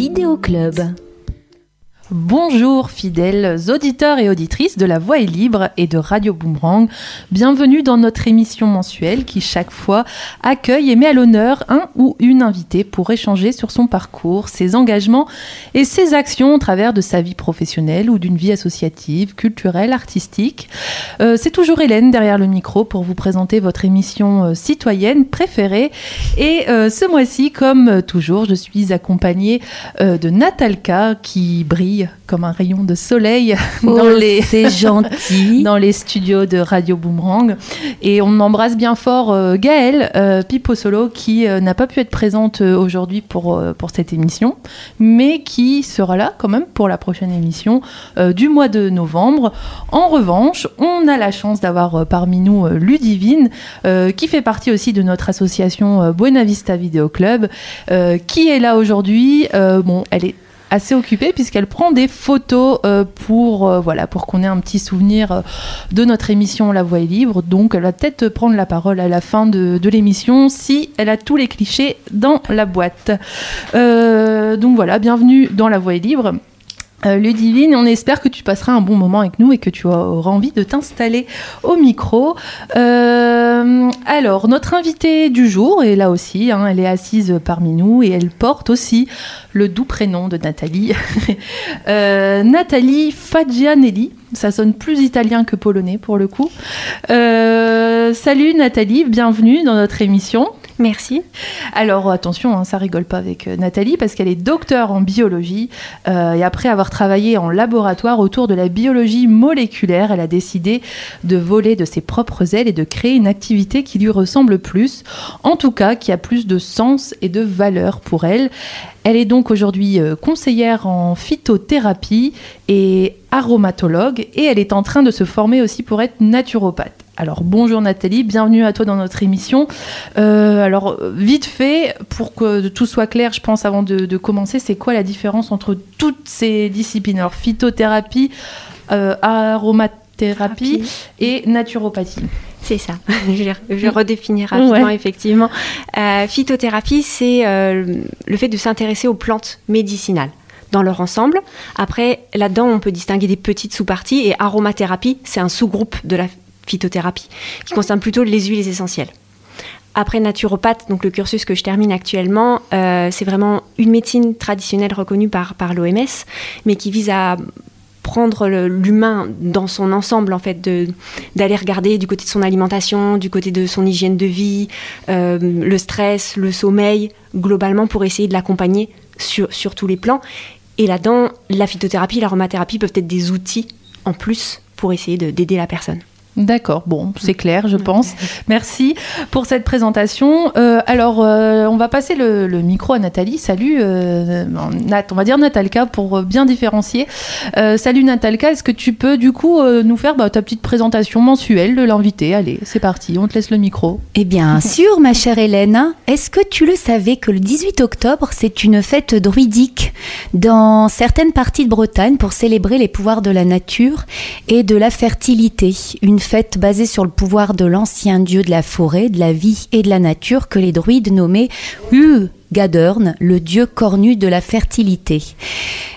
Vidéo Club. Fidèles auditeurs et auditrices de La Voix est libre et de Radio Boomerang. Bienvenue dans notre émission mensuelle qui chaque fois accueille et met à l'honneur un ou une invitée pour échanger sur son parcours, ses engagements et ses actions au travers de sa vie professionnelle ou d'une vie associative, culturelle, artistique. Euh, C'est toujours Hélène derrière le micro pour vous présenter votre émission euh, citoyenne préférée. Et euh, ce mois-ci, comme toujours, je suis accompagnée de Natalka qui brille comme un rayon de soleil dans, Oh, les, c'est gentil. dans les studios de Radio Boomerang. Et on embrasse bien fort euh, Gaëlle euh, Pipo Solo qui euh, n'a pas pu être présente euh, aujourd'hui pour, pour cette émission, mais qui sera là quand même pour la prochaine émission du mois de novembre. En revanche, on a la chance d'avoir parmi nous Ludivine, qui fait partie aussi de notre association Buena Vista Video Club, qui est là aujourd'hui. Bon, elle est assez occupée puisqu'elle prend des photos euh, pour euh, voilà pour qu'on ait un petit souvenir euh, de notre émission La Voix libre. Donc elle va peut-être prendre la parole à la fin de, l'émission si elle a tous les clichés dans la boîte. Donc voilà, bienvenue dans La Voix libre. Euh, Ludivine, on espère que tu passeras un bon moment avec nous et que tu auras envie de t'installer au micro. Euh, alors, notre invitée du jour est là aussi, hein, elle est assise parmi nous et elle porte aussi le doux prénom de Nathalie. Euh, Nathalie Fagianelli, ça sonne plus italien que polonais pour le coup. Salut Nathalie, bienvenue dans notre émission. Merci. Alors attention, hein, ça rigole pas avec euh, Nathalie parce qu'elle est docteur en biologie euh, et après avoir travaillé en laboratoire autour de la biologie moléculaire, elle a décidé de voler de ses propres ailes et de créer une activité qui lui ressemble plus, en tout cas qui a plus de sens et de valeur pour elle. Elle est donc aujourd'hui euh, conseillère en phytothérapie et aromatologue et elle est en train de se former aussi pour être naturopathe. Alors bonjour Nathalie, bienvenue à toi dans notre émission. Euh, alors vite fait, pour que tout soit clair, je pense avant de, de commencer, c'est quoi la différence entre toutes ces disciplines? Alors phytothérapie, euh, aromathérapie Thérapie. et naturopathie. C'est ça. je je vais redéfinir rapidement, Ouais. effectivement. Euh, phytothérapie, c'est le fait de s'intéresser aux plantes médicinales dans leur ensemble. Après, là-dedans, on peut distinguer des petites sous-parties. Et aromathérapie, c'est un sous-groupe de la phytothérapie qui concerne plutôt les huiles essentielles. Après naturopathe, donc le cursus que je termine actuellement, euh, c'est vraiment une médecine traditionnelle reconnue par, par l'OMS, mais qui vise à prendre l'humain dans son ensemble, en fait, d'aller regarder du côté de son alimentation, du côté de son hygiène de vie, euh, le stress, le sommeil, globalement, pour essayer de l'accompagner sur, sur tous les plans. Et là-dedans, la phytothérapie, l'aromathérapie peuvent être des outils en plus pour essayer de- d'aider la personne. D'accord, bon, c'est clair, je pense. Merci pour cette présentation. Euh, alors, euh, on va passer le, le micro à Nathalie. Salut, euh, Nat, on va dire Natalka pour euh, bien différencier. Euh, salut Natalka, est-ce que tu peux du coup euh, nous faire bah, ta petite présentation mensuelle de l'invité? Allez, c'est parti, on te laisse le micro. Eh bien sûr, ma chère Hélène, est-ce que tu le savais que le 18 octobre, c'est une fête druidique dans certaines parties de Bretagne pour célébrer les pouvoirs de la nature et de la fertilité? Une fête basée sur le pouvoir de l'ancien dieu de la forêt, de la vie et de la nature que les druides nommaient U. Gadurn, le dieu cornu de la fertilité.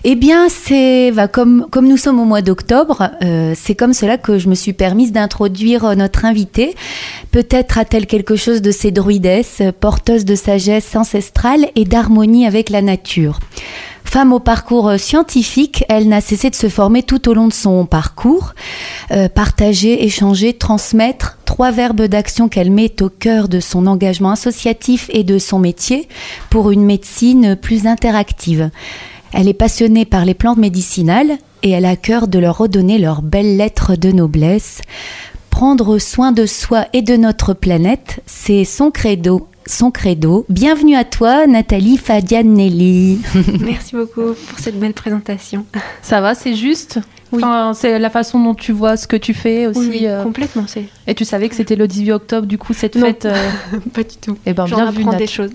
Eh bien, c'est comme nous sommes au mois d'octobre, euh, c'est comme cela que je me suis permise d'introduire euh, notre invitée. Peut-être a-t-elle quelque chose de ces druidesses, porteuses de sagesse ancestrale et d'harmonie avec la nature. Femme au parcours euh, scientifique, elle n'a cessé de se former tout au long de son parcours. Euh, partager, échanger, transmettre, trois verbes d'action qu'elle met au cœur de son engagement associatif et de son métier pour une médecine plus interactive. Elle est passionnée par les plantes médicinales et elle a cœur de leur redonner leur belle lettre de noblesse. Prendre soin de soi et de notre planète, c'est son credo. Son credo. Bienvenue à toi, Nathalie Fadianelli. Merci beaucoup pour cette belle présentation. Ça va, c'est juste? Enfin, c'est la façon dont tu vois ce que tu fais aussi. Oui, euh. complètement. C'est Et tu savais que c'était le 18 octobre, du coup, cette Non. fête. euh, pas du tout. Eh ben, J'en bien vu, des choses.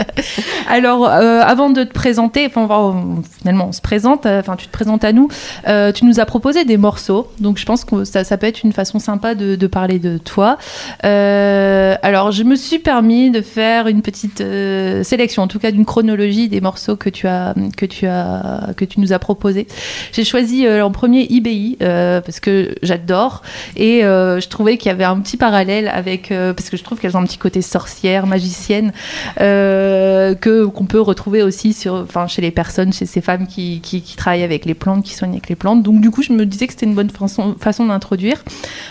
Alors, euh, avant de te présenter, enfin, on va- finalement, on se présente, euh, enfin, tu te présentes à nous. tu nous as proposé des morceaux, donc je pense que ça, ça peut être une façon sympa de, de parler de toi. Alors, je me suis permis de faire une petite sélection, en tout cas d'une chronologie des morceaux que tu as, que tu as, que tu nous as proposés. J'ai choisi en premier IBI euh, parce que j'adore et euh, je trouvais qu'il y avait un petit parallèle avec, euh, parce que je trouve qu'elles ont un petit côté sorcière, magicienne que qu'on peut retrouver aussi sur, enfin, chez les personnes, chez ces femmes qui, qui, qui travaillent avec les plantes, qui soignent avec les plantes. Donc du coup, je me disais que c'était une bonne façon, façon d'introduire.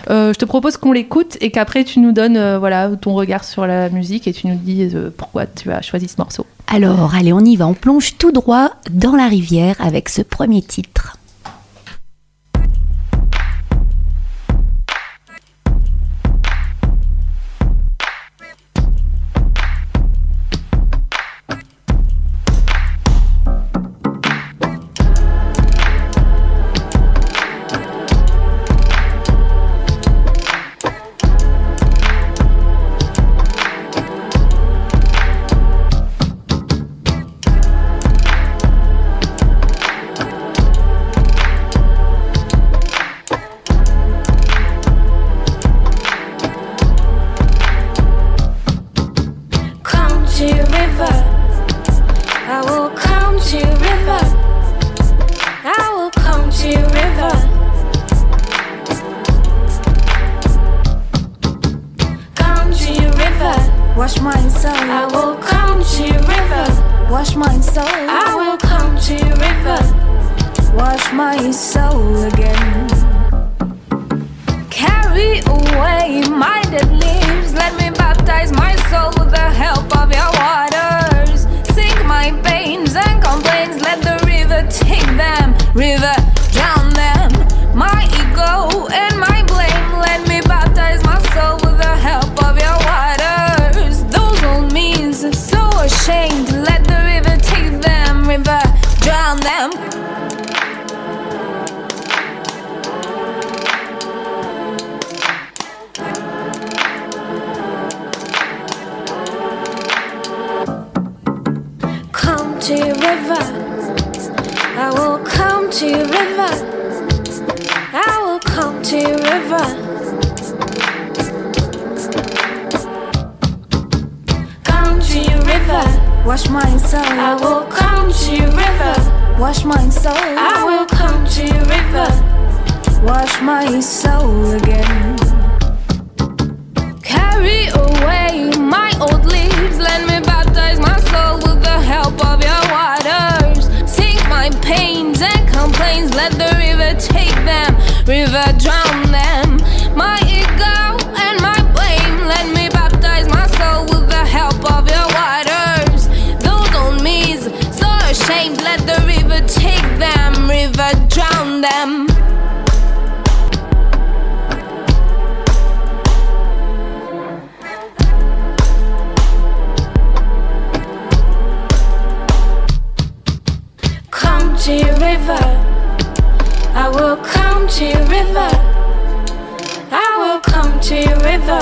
Je te propose qu'on l'écoute et qu'après tu nous donnes voilà ton regard sur la musique et tu nous dis pourquoi tu as choisi ce morceau. Alors, allez, on y va, on plonge tout droit dans la rivière avec ce premier titre. River. I will come to your river. I will come to river. Come to river. Wash my soul, I will come to river. wash my soul, I will come to river. wash my soul again. Carry away my old leaves, let me baptize my soul with the help of your waters. Sink my pains and complaints, let the river take them, river drown them. My ego and my blame, let me baptize my soul with the help of your waters. Those old me's so ashamed, let the river take them, river drown them. To river. I will come to your river.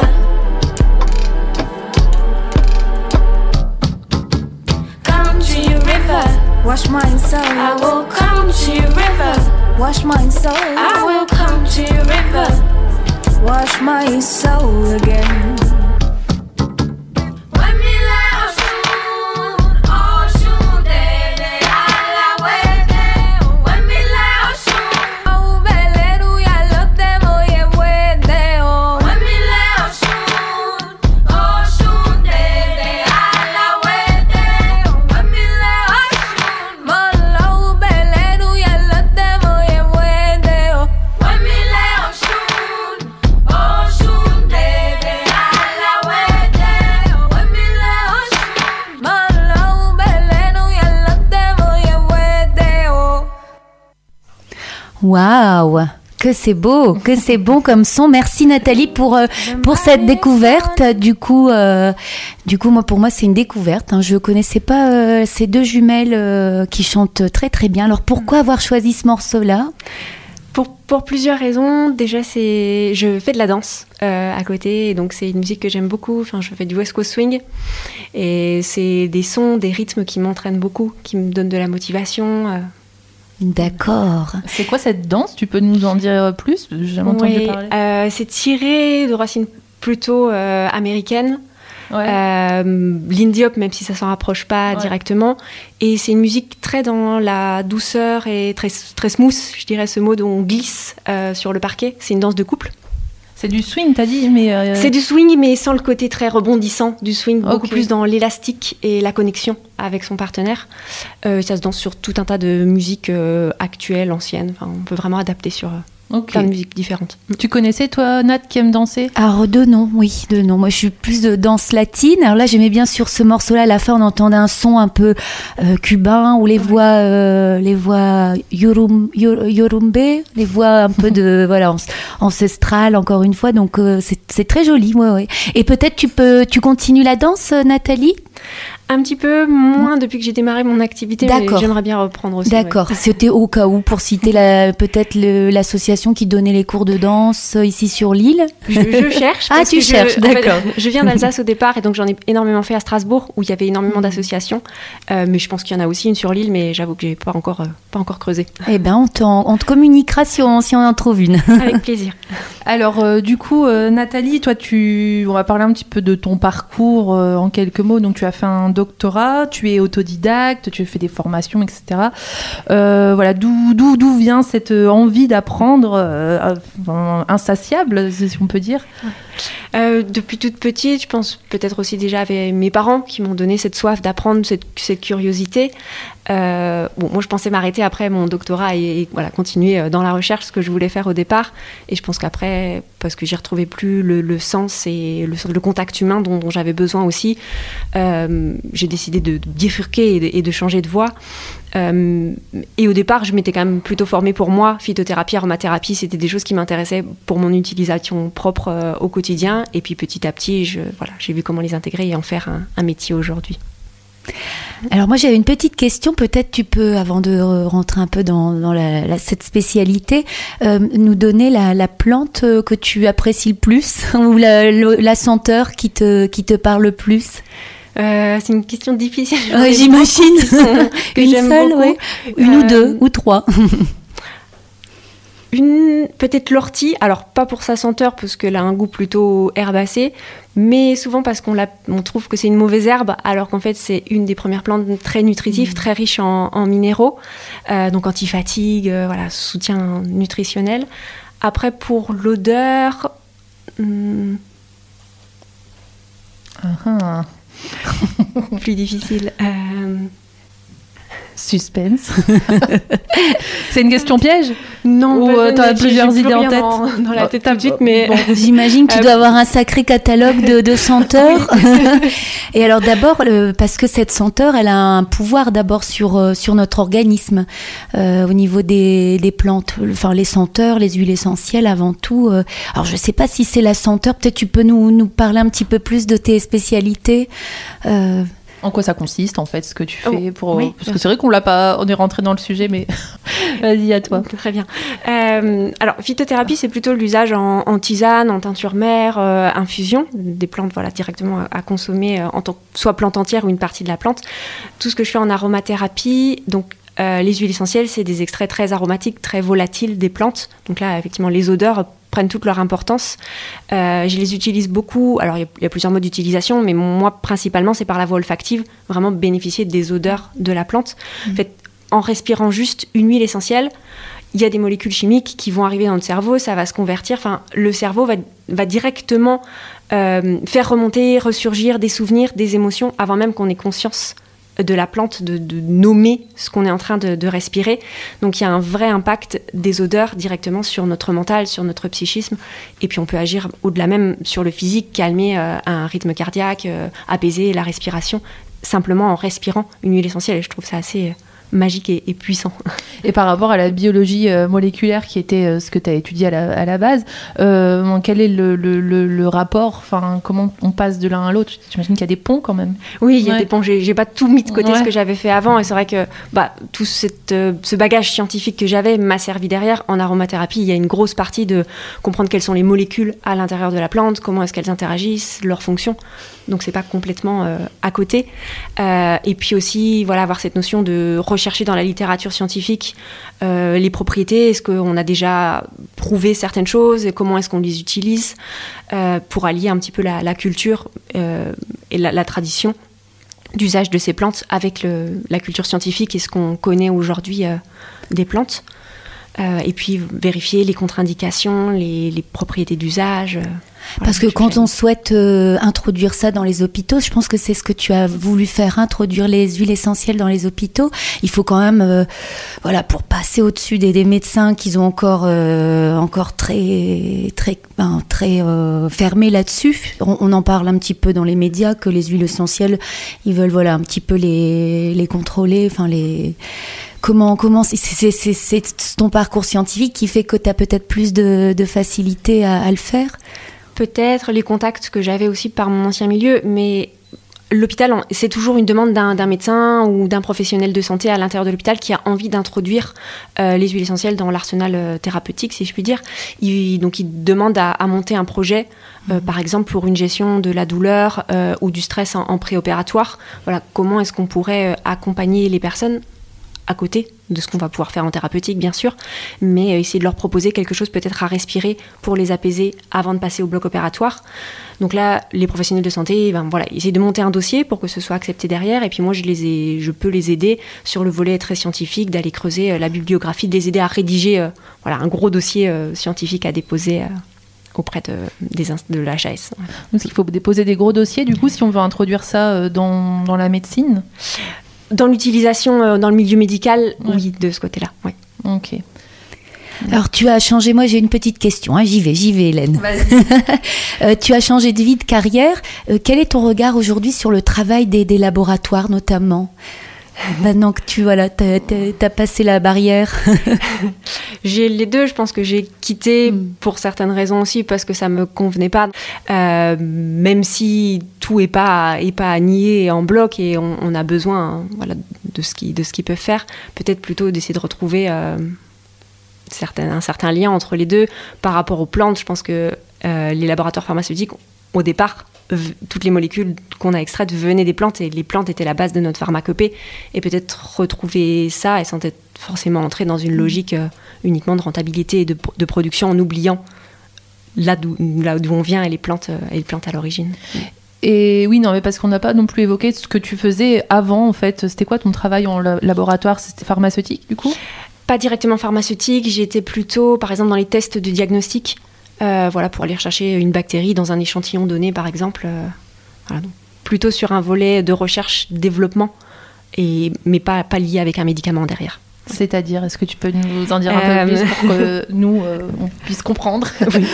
Come to your river. Wash my soul, I will come to your river. wash my soul, I will come to your river. wash my soul again. Waouh que c'est beau, que c'est bon comme son. Merci Nathalie pour euh, pour cette découverte. Du coup, euh, du coup, moi pour moi c'est une découverte. Hein. Je connaissais pas euh, ces deux jumelles qui chantent très très bien. Alors pourquoi avoir choisi ce morceau-là? Pour, pour plusieurs raisons. Déjà, c'est je fais de la danse euh, à côté, et donc c'est une musique que j'aime beaucoup. Enfin, je fais du West Coast swing, et c'est des sons, des rythmes qui m'entraînent beaucoup, qui me donnent de la motivation. euh. D'accord. C'est quoi cette danse? Tu peux nous en dire plus? J'ai jamais entendu parler. euh, c'est tiré de racines plutôt euh, américaines. Ouais. Euh, Lindy Hop, même si ça s'en rapproche pas Ouais. directement. Et c'est une musique très dans la douceur et très, très smooth, je dirais ce mot dont on glisse euh, sur le parquet. C'est une danse de couple. C'est du swing, t'as dit, mais euh, C'est du swing, mais sans le côté très rebondissant du swing, beaucoup plus dans l'élastique et la connexion avec son partenaire. Euh, ça se danse sur tout un tas de musiques euh, actuelles, anciennes. Enfin, on peut vraiment adapter sur euh, ok. plein de musiques différentes. Tu connaissais toi, Nat, qui aime danser? Alors de nom, oui, de nom. Moi, je suis plus de danse latine. Alors là, j'aimais bien sur ce morceau-là, à la fin, on entendait un son un peu euh, cubain ou les voix, euh, les voix yorum, yor- yorumbe, les voix un peu de voilà ancestrales, encore une fois. Donc euh, c'est très joli, ouais, ouais. Et peut-être tu peux, tu continues la danse, Nathalie? Un petit peu moins depuis que j'ai démarré mon activité, mais j'aimerais bien reprendre aussi. ouais. D'accord. C'était au cas où pour citer peut-être l'association qui donnait les cours de danse euh, ici sur l'île. Je, je cherche. Ah, tu cherches, en fait, d'accord. je viens d'Alsace au départ et donc j'en ai énormément fait à Strasbourg où il y avait énormément d'associations. Euh, mais je pense qu'il y en a aussi une sur l'île, mais j'avoue que j'ai pas encore, euh, pas encore creusé. Eh ben, on, te communiquera si on, si on en trouve une. Avec plaisir. Alors, euh, du coup, Nathalie, toi, tu, on va parler un petit peu de ton parcours en quelques mots. Donc, tu as fait un doctorat, tu es autodidacte, tu as fait des formations, etc. Euh, voilà, d'où, vient cette euh, envie d'apprendre, euh, insatiable, si on peut dire? Euh, depuis toute petite, je pense peut-être aussi déjà avec mes parents qui m'ont donné cette soif d'apprendre, cette, curiosité. Euh, bon, moi, je pensais m'arrêter après mon doctorat et, voilà continuer euh, dans la recherche, ce que je voulais faire au départ. Et je pense qu'après, parce que j'y retrouvais plus le, sens et le, contact humain dont, j'avais besoin aussi, j'ai décidé de, bifurquer et de changer de voie. Euh, et au départ, je m'étais quand même plutôt formée pour moi. Phytothérapie, aromathérapie, c'était des choses qui m'intéressaient pour mon utilisation propre euh, au quotidien. Et puis petit à petit, j'ai vu comment les intégrer et en faire un, métier aujourd'hui. Alors moi j'avais une petite question, peut-être tu peux, avant de rentrer un peu dans, cette spécialité, euh, nous donner la, la plante que tu apprécies le plus ou la, senteur qui te, qui te parle le plus? Euh, c'est une question difficile. Ouais, ai J'imagine. Une seule, beaucoup. ouais. Une ou Euh, deux, ou trois. Une, peut-être l'ortie, alors pas pour sa senteur, parce qu'elle a un goût plutôt herbacé, mais souvent parce qu'on on trouve que c'est une mauvaise herbe, alors qu'en fait c'est une des premières plantes très nutritives, très riche en, en minéraux, euh, donc anti-fatigue, euh, voilà, soutien nutritionnel. Après, pour l'odeur, hmm, Ah, plus difficile. Euh, Suspense. C'est une question piège non, Ou, euh, t'as plusieurs idées en tête Dans, dans la tête tout de suite, mais bon. J'imagine que tu Euh, dois avoir un sacré catalogue de, de senteurs. Et alors d'abord, parce que cette senteur, elle a un pouvoir d'abord sur, euh, sur notre organisme euh, au niveau des, des plantes. Enfin, les senteurs, les huiles essentielles avant tout. euh. alors je ne sais pas si c'est la senteur, peut-être tu peux nous, nous parler un petit peu plus de tes spécialités. Euh, En quoi ça consiste en fait ce que tu fais Oh, pour oui, parce que c'est vrai qu'on l'a pas on est rentré dans le sujet mais vas-y à toi. Très bien. Euh, alors, phytothérapie, c'est plutôt l'usage en, en tisane, en teinture mère, euh, infusion, des plantes voilà, directement à, à consommer, euh, en tant, soit plante entière ou une partie de la plante. Tout ce que je fais en aromathérapie, donc les huiles essentielles, c'est des extraits très aromatiques, très volatiles des plantes. Donc là, effectivement, les odeurs prennent toute leur importance. Euh, je les utilise beaucoup. Alors, il y a- il y, a plusieurs modes d'utilisation, mais moi, principalement, c'est par la voie olfactive, vraiment bénéficier des odeurs de la plante. En fait, en respirant juste une huile essentielle, il y a des molécules chimiques qui vont arriver dans notre cerveau, ça va se convertir. Enfin, le cerveau va, va directement euh, faire remonter, ressurgir des souvenirs, des émotions, avant même qu'on ait conscience de la plante, de, nommer ce qu'on est en train de, respirer. Donc il y a un vrai impact des odeurs directement sur notre mental, sur notre psychisme. Et puis on peut agir au-delà même sur le physique, calmer euh, un rythme cardiaque, euh, apaiser la respiration, simplement en respirant une huile essentielle. Et je trouve ça assez magique et, et puissant. Et par rapport à la biologie euh, moléculaire qui était euh, ce que tu as étudié à la, à la base, euh, quel est le, le- le- le rapport Enfin, comment on passe de l'un à l'autre? J'imagine qu'il y a des ponts quand même. Oui, il y a Ouais. des ponts. J'ai pas tout mis de côté Ouais. ce que j'avais fait avant. Et c'est vrai que bah, tout cette, ce bagage scientifique que j'avais m'a servi derrière. En aromathérapie, il y a une grosse partie de comprendre quelles sont les molécules à l'intérieur de la plante, comment est-ce qu'elles interagissent, leurs fonctions. Donc c'est pas complètement euh, à côté. Euh, et puis aussi, voilà, avoir cette notion de rechercher dans la littérature scientifique euh, les propriétés. Est-ce qu'on a déjà prouvé certaines choses? Et Comment est-ce qu'on les utilise? Pour allier un petit peu la, culture et la, tradition d'usage de ces plantes avec la culture scientifique et ce qu'on connaît aujourd'hui des plantes. Et puis vérifier les contre-indications, les propriétés d'usage. Voilà, Parce que quand on souhaite euh, introduire ça dans les hôpitaux, je pense que c'est ce que tu as voulu faire, introduire les huiles essentielles dans les hôpitaux. Il faut quand même, euh, voilà, pour passer au-dessus des, des médecins qui ont encore, euh, encore très, très, ben, très euh, fermés là-dessus. On, on en parle un petit peu dans les médias que les huiles essentielles, ils veulent, voilà, un petit peu les, les contrôler, enfin les. Comment, comment c'est ton parcours scientifique qui fait que tu as peut-être plus de, de facilité à, à le faire Peut-être les contacts que j'avais aussi par mon ancien milieu, mais l'hôpital, c'est toujours une demande d'un médecin ou d'un professionnel de santé à l'intérieur de l'hôpital qui a envie d'introduire euh, les huiles essentielles dans l'arsenal euh, thérapeutique, si je puis dire. Il, donc, il demande à, à monter un projet, euh, par exemple pour une gestion de la douleur euh, ou du stress en, en préopératoire. Voilà, comment est-ce qu'on pourrait accompagner les personnes à côté de ce qu'on va pouvoir faire en thérapeutique, bien sûr, mais euh, essayer de leur proposer quelque chose peut-être à respirer pour les apaiser avant de passer au bloc opératoire. Donc là, les professionnels de santé, ben voilà, essayer de monter un dossier pour que ce soit accepté derrière, et puis moi, je les ai, je peux les aider sur le volet très scientifique, d'aller creuser euh, la bibliographie, de les aider à rédiger, euh, voilà, un gros dossier scientifique à déposer. auprès de, des de l'HAS. Donc il faut déposer des gros dossiers, du coup, si on veut introduire ça dans la médecine? Dans l'utilisation euh, dans le milieu médical, Ouais. oui, de ce côté-là. ouais. Ok. Alors tu as changé, moi j'ai une petite question, hein, j'y vais, j'y vais Hélène. Euh, tu as changé de vie, de carrière. Euh, quel est ton regard aujourd'hui sur le travail des, des laboratoires notamment? Maintenant que tu voilà, t'as- t'as passé la barrière. J'ai les deux. Je pense que j'ai quitté Mm. pour certaines raisons aussi parce que ça me convenait pas. Euh, même si tout est pas est pas à nier en bloc et on, on a besoin hein, voilà de ce qui de ce qu'ils peuvent faire. Peut-être plutôt d'essayer de retrouver euh, certains, un certain lien entre les deux par rapport aux plantes. Je pense que euh, les laboratoires pharmaceutiques au départ toutes les molécules qu'on a extraites venaient des plantes et les plantes étaient la base de notre pharmacopée. Et peut-être retrouver ça et sans être forcément entrer dans une logique euh, uniquement de rentabilité et de, de production en oubliant là d'où on vient et les plantes euh, et les plantes à l'origine. Et oui, non, mais parce qu'on n'a pas non plus évoqué ce que tu faisais avant, en fait. C'était quoi ton travail en la- laboratoire? C'était pharmaceutique, du coup? Pas directement pharmaceutique, j'étais plutôt par exemple dans les tests de diagnostic, euh, voilà pour aller rechercher une bactérie dans un échantillon donné par exemple, euh, voilà, donc plutôt sur un volet de recherche développement et mais pas pas lié avec un médicament derrière. C'est-à-dire, est-ce que tu peux nous en dire un Euh, peu plus pour que nous, euh, on puisse comprendre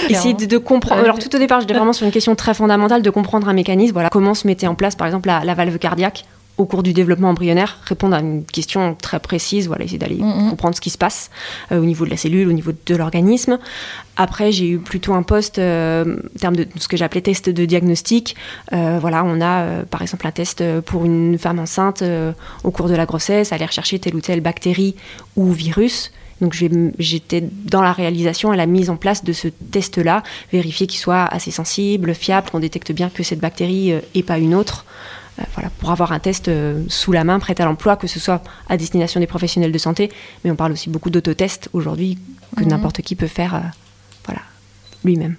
Essayer de, de comprendre. Alors tout au départ, j'étais vraiment sur une question très fondamentale de comprendre un mécanisme. Voilà, comment se mettait en place, par exemple, la, la valve cardiaque au cours du développement embryonnaire, répondre à une question très précise. Voilà, essayer d'aller Mhm. comprendre ce qui se passe euh, au niveau de la cellule, au niveau de l'organisme. Après, j'ai eu plutôt un poste euh, en termes de ce que j'appelais test de diagnostic. Euh, voilà, on a par exemple un test pour une femme enceinte au cours de la grossesse, aller rechercher telle ou telle bactérie ou virus. Donc j'étais dans la réalisation et la mise en place de ce test-là, vérifier qu'il soit assez sensible, fiable, qu'on détecte bien que cette bactérie et pas une autre. Euh, voilà, pour avoir un test euh, sous la main, prêt à l'emploi, que ce soit à destination des professionnels de santé, mais on parle aussi beaucoup d'autotests aujourd'hui que Mhm. n'importe qui peut faire, euh, voilà, lui-même.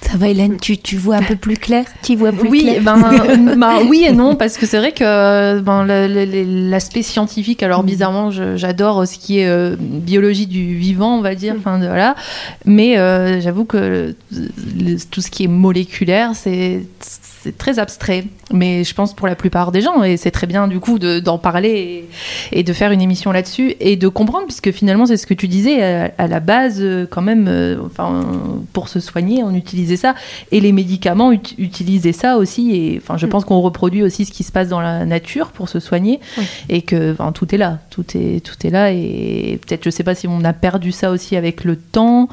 Ça va Hélène, tu, tu vois un peu plus clair? Tu vois plus Oui, clair? ben, ben, oui et non, parce que c'est vrai que ben, l'aspect scientifique, alors Mm. bizarrement, j'adore ce qui est euh, biologie du vivant, on va dire, enfin voilà. Mais euh, j'avoue que le- tout ce qui est moléculaire, c'est c'est très abstrait. Mais je pense pour la plupart des gens, et c'est très bien du coup de- d'en parler et, et de faire une émission là-dessus et de comprendre, puisque finalement c'est ce que tu disais à, à la base, euh, quand même, euh, enfin pour se soigner, on utilisait ça. Et les médicaments ut- utilisaient ça aussi. Et enfin, je Mm. pense qu'on reproduit aussi ce qui se passe dans la nature pour se soigner. Oui. Et que enfin, tout est là. Tout est, tout est là. Et peut-être, je sais pas si on a perdu ça aussi avec le temps.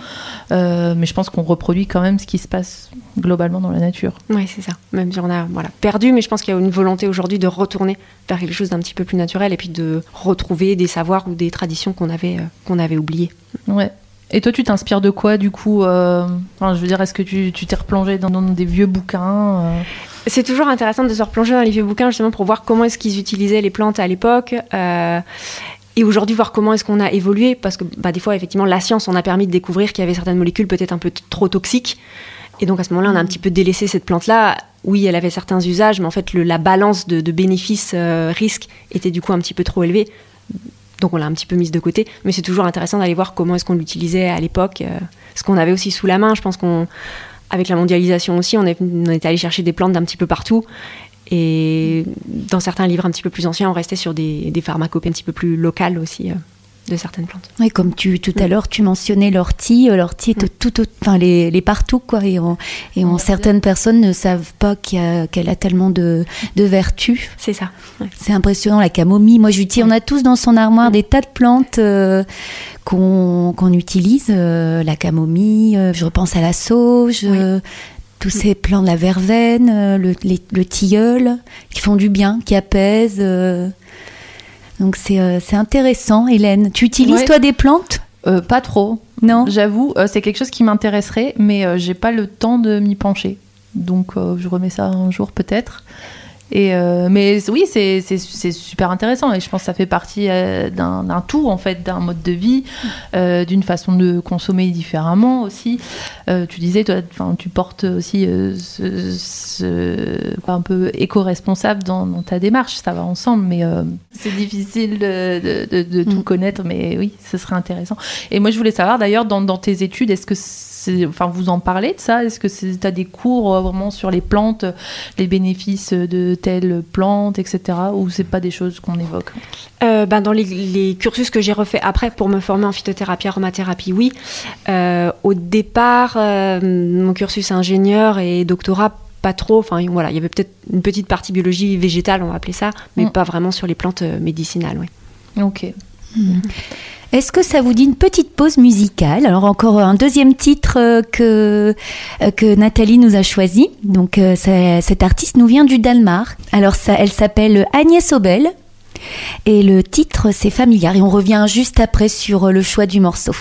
euh, mais je pense qu'on reproduit quand même ce qui se passe globalement dans la nature. Oui, c'est ça. Même si on a voilà, perdu, mais je pense qu'il y a une volonté aujourd'hui de retourner vers quelque chose d'un petit peu plus naturel et puis de retrouver des savoirs ou des traditions qu'on avait, euh, qu'on avait oubliées. Ouais. Et toi, tu t'inspires de quoi, du coup euh, enfin, Je veux dire, est-ce que tu t'es replongé dans, dans des vieux bouquins euh? C'est toujours intéressant de se replonger dans les vieux bouquins justement pour voir comment est-ce qu'ils utilisaient les plantes à l'époque. et aujourd'hui, voir comment est-ce qu'on a évolué, parce que bah, des fois, effectivement, la science, on a permis de découvrir qu'il y avait certaines molécules peut-être un peu trop toxiques. Et donc, à ce moment-là, on a un petit peu délaissé cette plante-là. Oui, elle avait certains usages, mais en fait, la balance de, bénéfices-risques était du coup un petit peu trop élevée. Donc, on l'a un petit peu mise de côté. Mais c'est toujours intéressant d'aller voir comment est-ce qu'on l'utilisait à l'époque. euh, ce qu'on avait aussi sous la main. Je pense qu'on avec la mondialisation aussi, on est, on est allé chercher des plantes d'un petit peu partout. Et dans certains livres un petit peu plus anciens, on restait sur des, des pharmacopées un petit peu plus locales aussi euh, de certaines plantes. Oui, comme tu, tout à Mm. l'heure, tu mentionnais l'ortie. euh, L'ortie est Mm. tout, enfin, les, les partout, quoi. Et, on- et on- Ouais. certaines personnes ne savent pas a- qu'elle a tellement de, de vertus. C'est ça. ouais. C'est impressionnant, la camomille. Moi, j'utilise, on a tous dans son armoire des tas de plantes euh, qu'on utilise. euh, la camomille, euh, je repense à la sauge, Oui. tous ces plants de la verveine, le, les- le tilleul, qui font du bien, qui apaisent. euh. Donc, c'est euh, c'est intéressant, Hélène. Tu utilises, Ouais. toi, des plantes? Euh, Pas trop. Non J'avoue, euh, c'est quelque chose qui m'intéresserait, mais j'ai pas le temps de m'y pencher. Donc je remets ça un jour peut-être. Et euh, mais oui, c'est super intéressant et je pense que ça fait partie euh, d'un tout en fait, d'un mode de vie, euh, d'une façon de consommer différemment aussi. Euh, tu disais, toi, tu portes aussi ce, ce- quoi, un peu éco-responsable dans, dans ta démarche, ça va ensemble, mais c'est difficile de, de- de- de tout Mm. connaître, mais oui, ce serait intéressant. Et moi, je voulais savoir d'ailleurs, dans, dans tes études, est-ce que enfin, vous en parlez de ça? Est-ce que tu as des cours euh, vraiment sur les plantes, les bénéfices de telle plante, etc. Ou c'est pas des choses qu'on évoque? Euh, ben, dans les, les cursus que j'ai refait après pour me former en phytothérapie, aromathérapie, oui. Euh, au départ, euh, mon cursus ingénieur et doctorat, pas trop. Enfin, voilà, il y avait peut-être une petite partie biologie végétale, on va appeler ça, mais Mm. pas vraiment sur les plantes médicinales, oui. Ok. Est-ce que ça vous dit une petite pause musicale Alors encore un deuxième titre euh, que, euh, que Nathalie nous a choisi. Donc euh, cette artiste nous vient du Danemark. Alors elle s'appelle Agnès Obel et le titre c'est Familiar. Et on revient juste après sur le choix du morceau.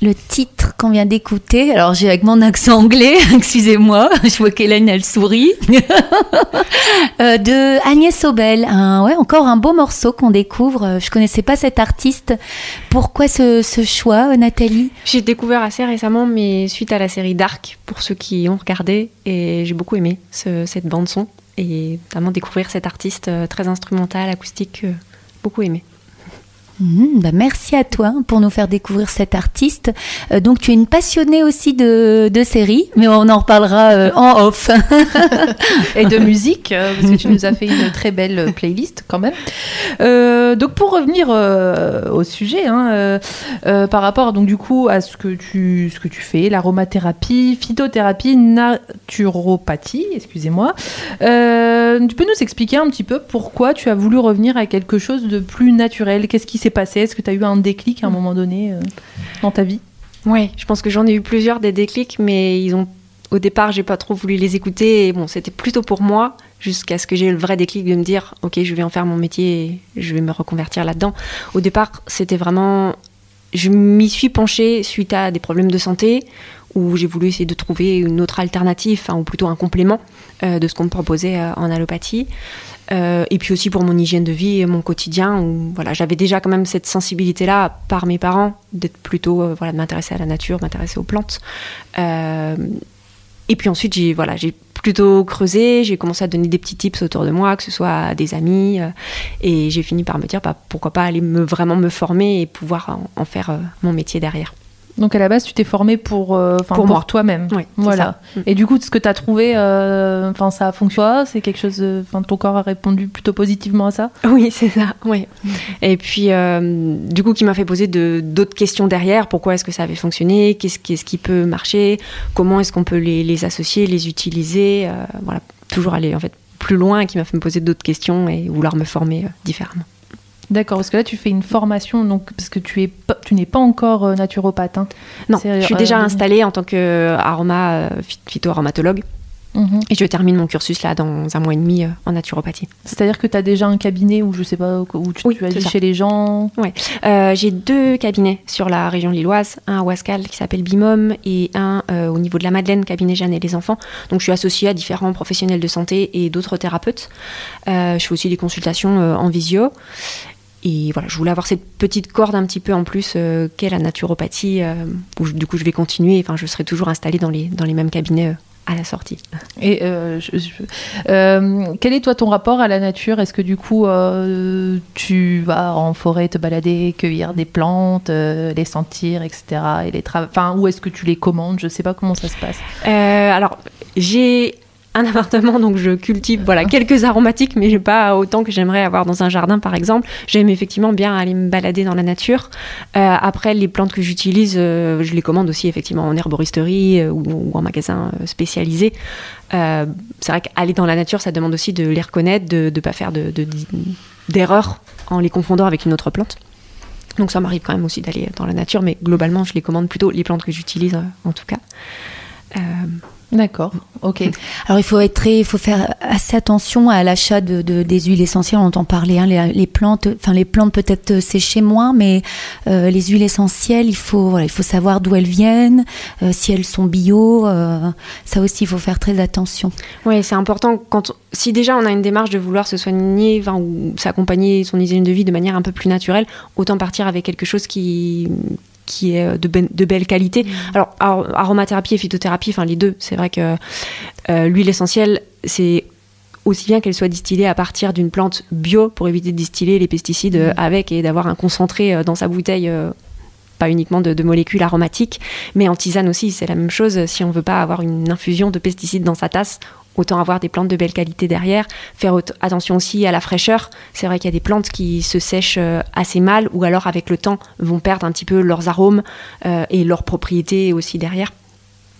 Le titre qu'on vient d'écouter. Alors j'ai avec mon accent anglais, excusez-moi, je vois qu'Hélène elle sourit. Euh, de Agnès Sobel, ouais, encore un beau morceau qu'on découvre. Je connaissais pas cet artiste. Pourquoi ce, choix, Nathalie? J'ai découvert assez récemment, mais suite à la série Dark, pour ceux qui ont regardé, et j'ai beaucoup aimé ce- cette bande-son, et notamment découvrir cet artiste euh, très instrumental, acoustique, euh, beaucoup aimé. Mhm, bah merci à toi pour nous faire découvrir cet artiste. Euh, donc tu es une passionnée aussi de, séries, mais on en reparlera euh, en off. et de musique, euh, parce que tu nous as fait une très belle playlist quand même. Donc pour revenir au sujet, hein, par rapport donc du coup à ce que tu ce que tu fais, l'aromathérapie, phytothérapie, naturopathie, excusez-moi, tu peux nous expliquer un petit peu pourquoi tu as voulu revenir à quelque chose de plus naturel? Qu'est-ce qui s'est passé? Est-ce que tu as eu un déclic à un moment donné euh, dans ta vie? Ouais, je pense que j'en ai eu plusieurs des déclics, mais ils ont. Au départ, j'ai pas trop voulu les écouter. Et bon, c'était plutôt pour moi, jusqu'à ce que j'ai eu le vrai déclic de me dire, ok, je vais en faire mon métier, et je vais me reconvertir là-dedans. Au départ, c'était vraiment, je m'y suis penchée suite à des problèmes de santé, où j'ai voulu essayer de trouver une autre alternative, ou plutôt un complément euh, de ce qu'on me proposait euh, en allopathie. Euh, et puis aussi pour mon hygiène de vie et mon quotidien, où voilà, j'avais déjà quand même cette sensibilité-là par mes parents, d'être plutôt, euh, voilà, de m'intéresser à la nature, m'intéresser aux plantes. Euh, et puis ensuite, j'ai voilà, j'ai plutôt creusé, j'ai commencé à donner des petits tips autour de moi, que ce soit à des amis, et j'ai fini par me dire, bah, pourquoi pas aller me, vraiment me former et pouvoir en, en faire mon métier derrière. Donc à la base, tu t'es formé pour, euh, Pour toi-même. Oui, Voilà. ça. Mm. Et du coup, ce que tu as trouvé, euh, enfin, ça a fonctionné C'est quelque chose. Enfin, ton corps a répondu plutôt positivement à ça? Oui, c'est ça. Oui. Et puis, euh, du coup, qui m'a fait poser de- d'autres questions derrière. Pourquoi est-ce que ça avait fonctionné? Qu'est-ce qui peut marcher? Comment est-ce qu'on peut les, les associer, les utiliser? Euh, Voilà, toujours aller en fait plus loin, qui m'a fait me poser d'autres questions et vouloir me former euh, différemment. D'accord, parce que là, tu fais une formation, donc parce que tu es, tu n'es pas encore euh, naturopathe. hein. Non, C'est, je suis euh, déjà de- installée en tant qu'aroma euh, phy- phytoaromatologue Mhm. et je termine mon cursus là dans un mois et demi euh, en naturopathie. C'est-à-dire que tu as déjà un cabinet où je sais pas où tu, Oui, tu chez les gens? Euh, J'ai deux cabinets sur la région lilloise, un à Wascal qui s'appelle Bimom et un euh, au niveau de la Madeleine, cabinet Jeanne et les enfants. Donc je suis associée à différents professionnels de santé et d'autres thérapeutes. Euh, je fais aussi des consultations euh, en visio. Et voilà, je voulais avoir cette petite corde un petit peu en plus euh, qu'est la naturopathie, euh, où je- du coup je vais continuer, enfin je serai toujours installée dans les, dans les mêmes cabinets euh, à la sortie. Et je- je- quel est toi ton rapport à la nature? Est-ce que du coup tu vas en forêt te balader, cueillir des plantes, les sentir, etc. Et les enfin, ou est-ce que tu les commandes? Je sais pas comment ça se passe. Alors, j'ai un appartement, donc je cultive voilà quelques aromatiques, mais j'ai pas autant que j'aimerais avoir dans un jardin, par exemple. J'aime effectivement bien aller me balader dans la nature. Euh, après, les plantes que j'utilise, euh, je les commande aussi effectivement en herboristerie euh, ou, ou en magasin spécialisé. C'est vrai qu'aller dans la nature, ça demande aussi de les reconnaître, de ne pas faire de- de- d'erreurs en les confondant avec une autre plante. Donc ça m'arrive quand même aussi d'aller dans la nature, mais globalement, je les commande plutôt les plantes que j'utilise en tout cas. Euh, D'accord, ok. Alors il faut être très, il faut faire assez attention à l'achat de, de- des huiles essentielles. On entend parler, hein, les, les plantes, enfin les plantes peut-être sécher moins, mais euh, les huiles essentielles, il faut, voilà, il faut savoir d'où elles viennent, euh, si elles sont bio. euh, ça aussi, il faut faire très attention. Oui, c'est important quand si déjà on a une démarche de vouloir se soigner enfin, ou s'accompagner son hygiène de vie de manière un peu plus naturelle, autant partir avec quelque chose qui qui est de, ben- de belle qualité. Alors ar- aromathérapie et phytothérapie, enfin les deux, c'est vrai que euh, l'huile essentielle, c'est aussi bien qu'elle soit distillée à partir d'une plante bio pour éviter de distiller les pesticides euh, avec et d'avoir un concentré euh, dans sa bouteille euh, pas uniquement de, de molécules aromatiques, mais en tisane aussi, c'est la même chose. Si on veut pas avoir une infusion de pesticides dans sa tasse, autant avoir des plantes de belle qualité derrière. Faire attention aussi à la fraîcheur. C'est vrai qu'il y a des plantes qui se sèchent euh, assez mal ou alors avec le temps vont perdre un petit peu leurs arômes euh, et leurs propriétés aussi derrière.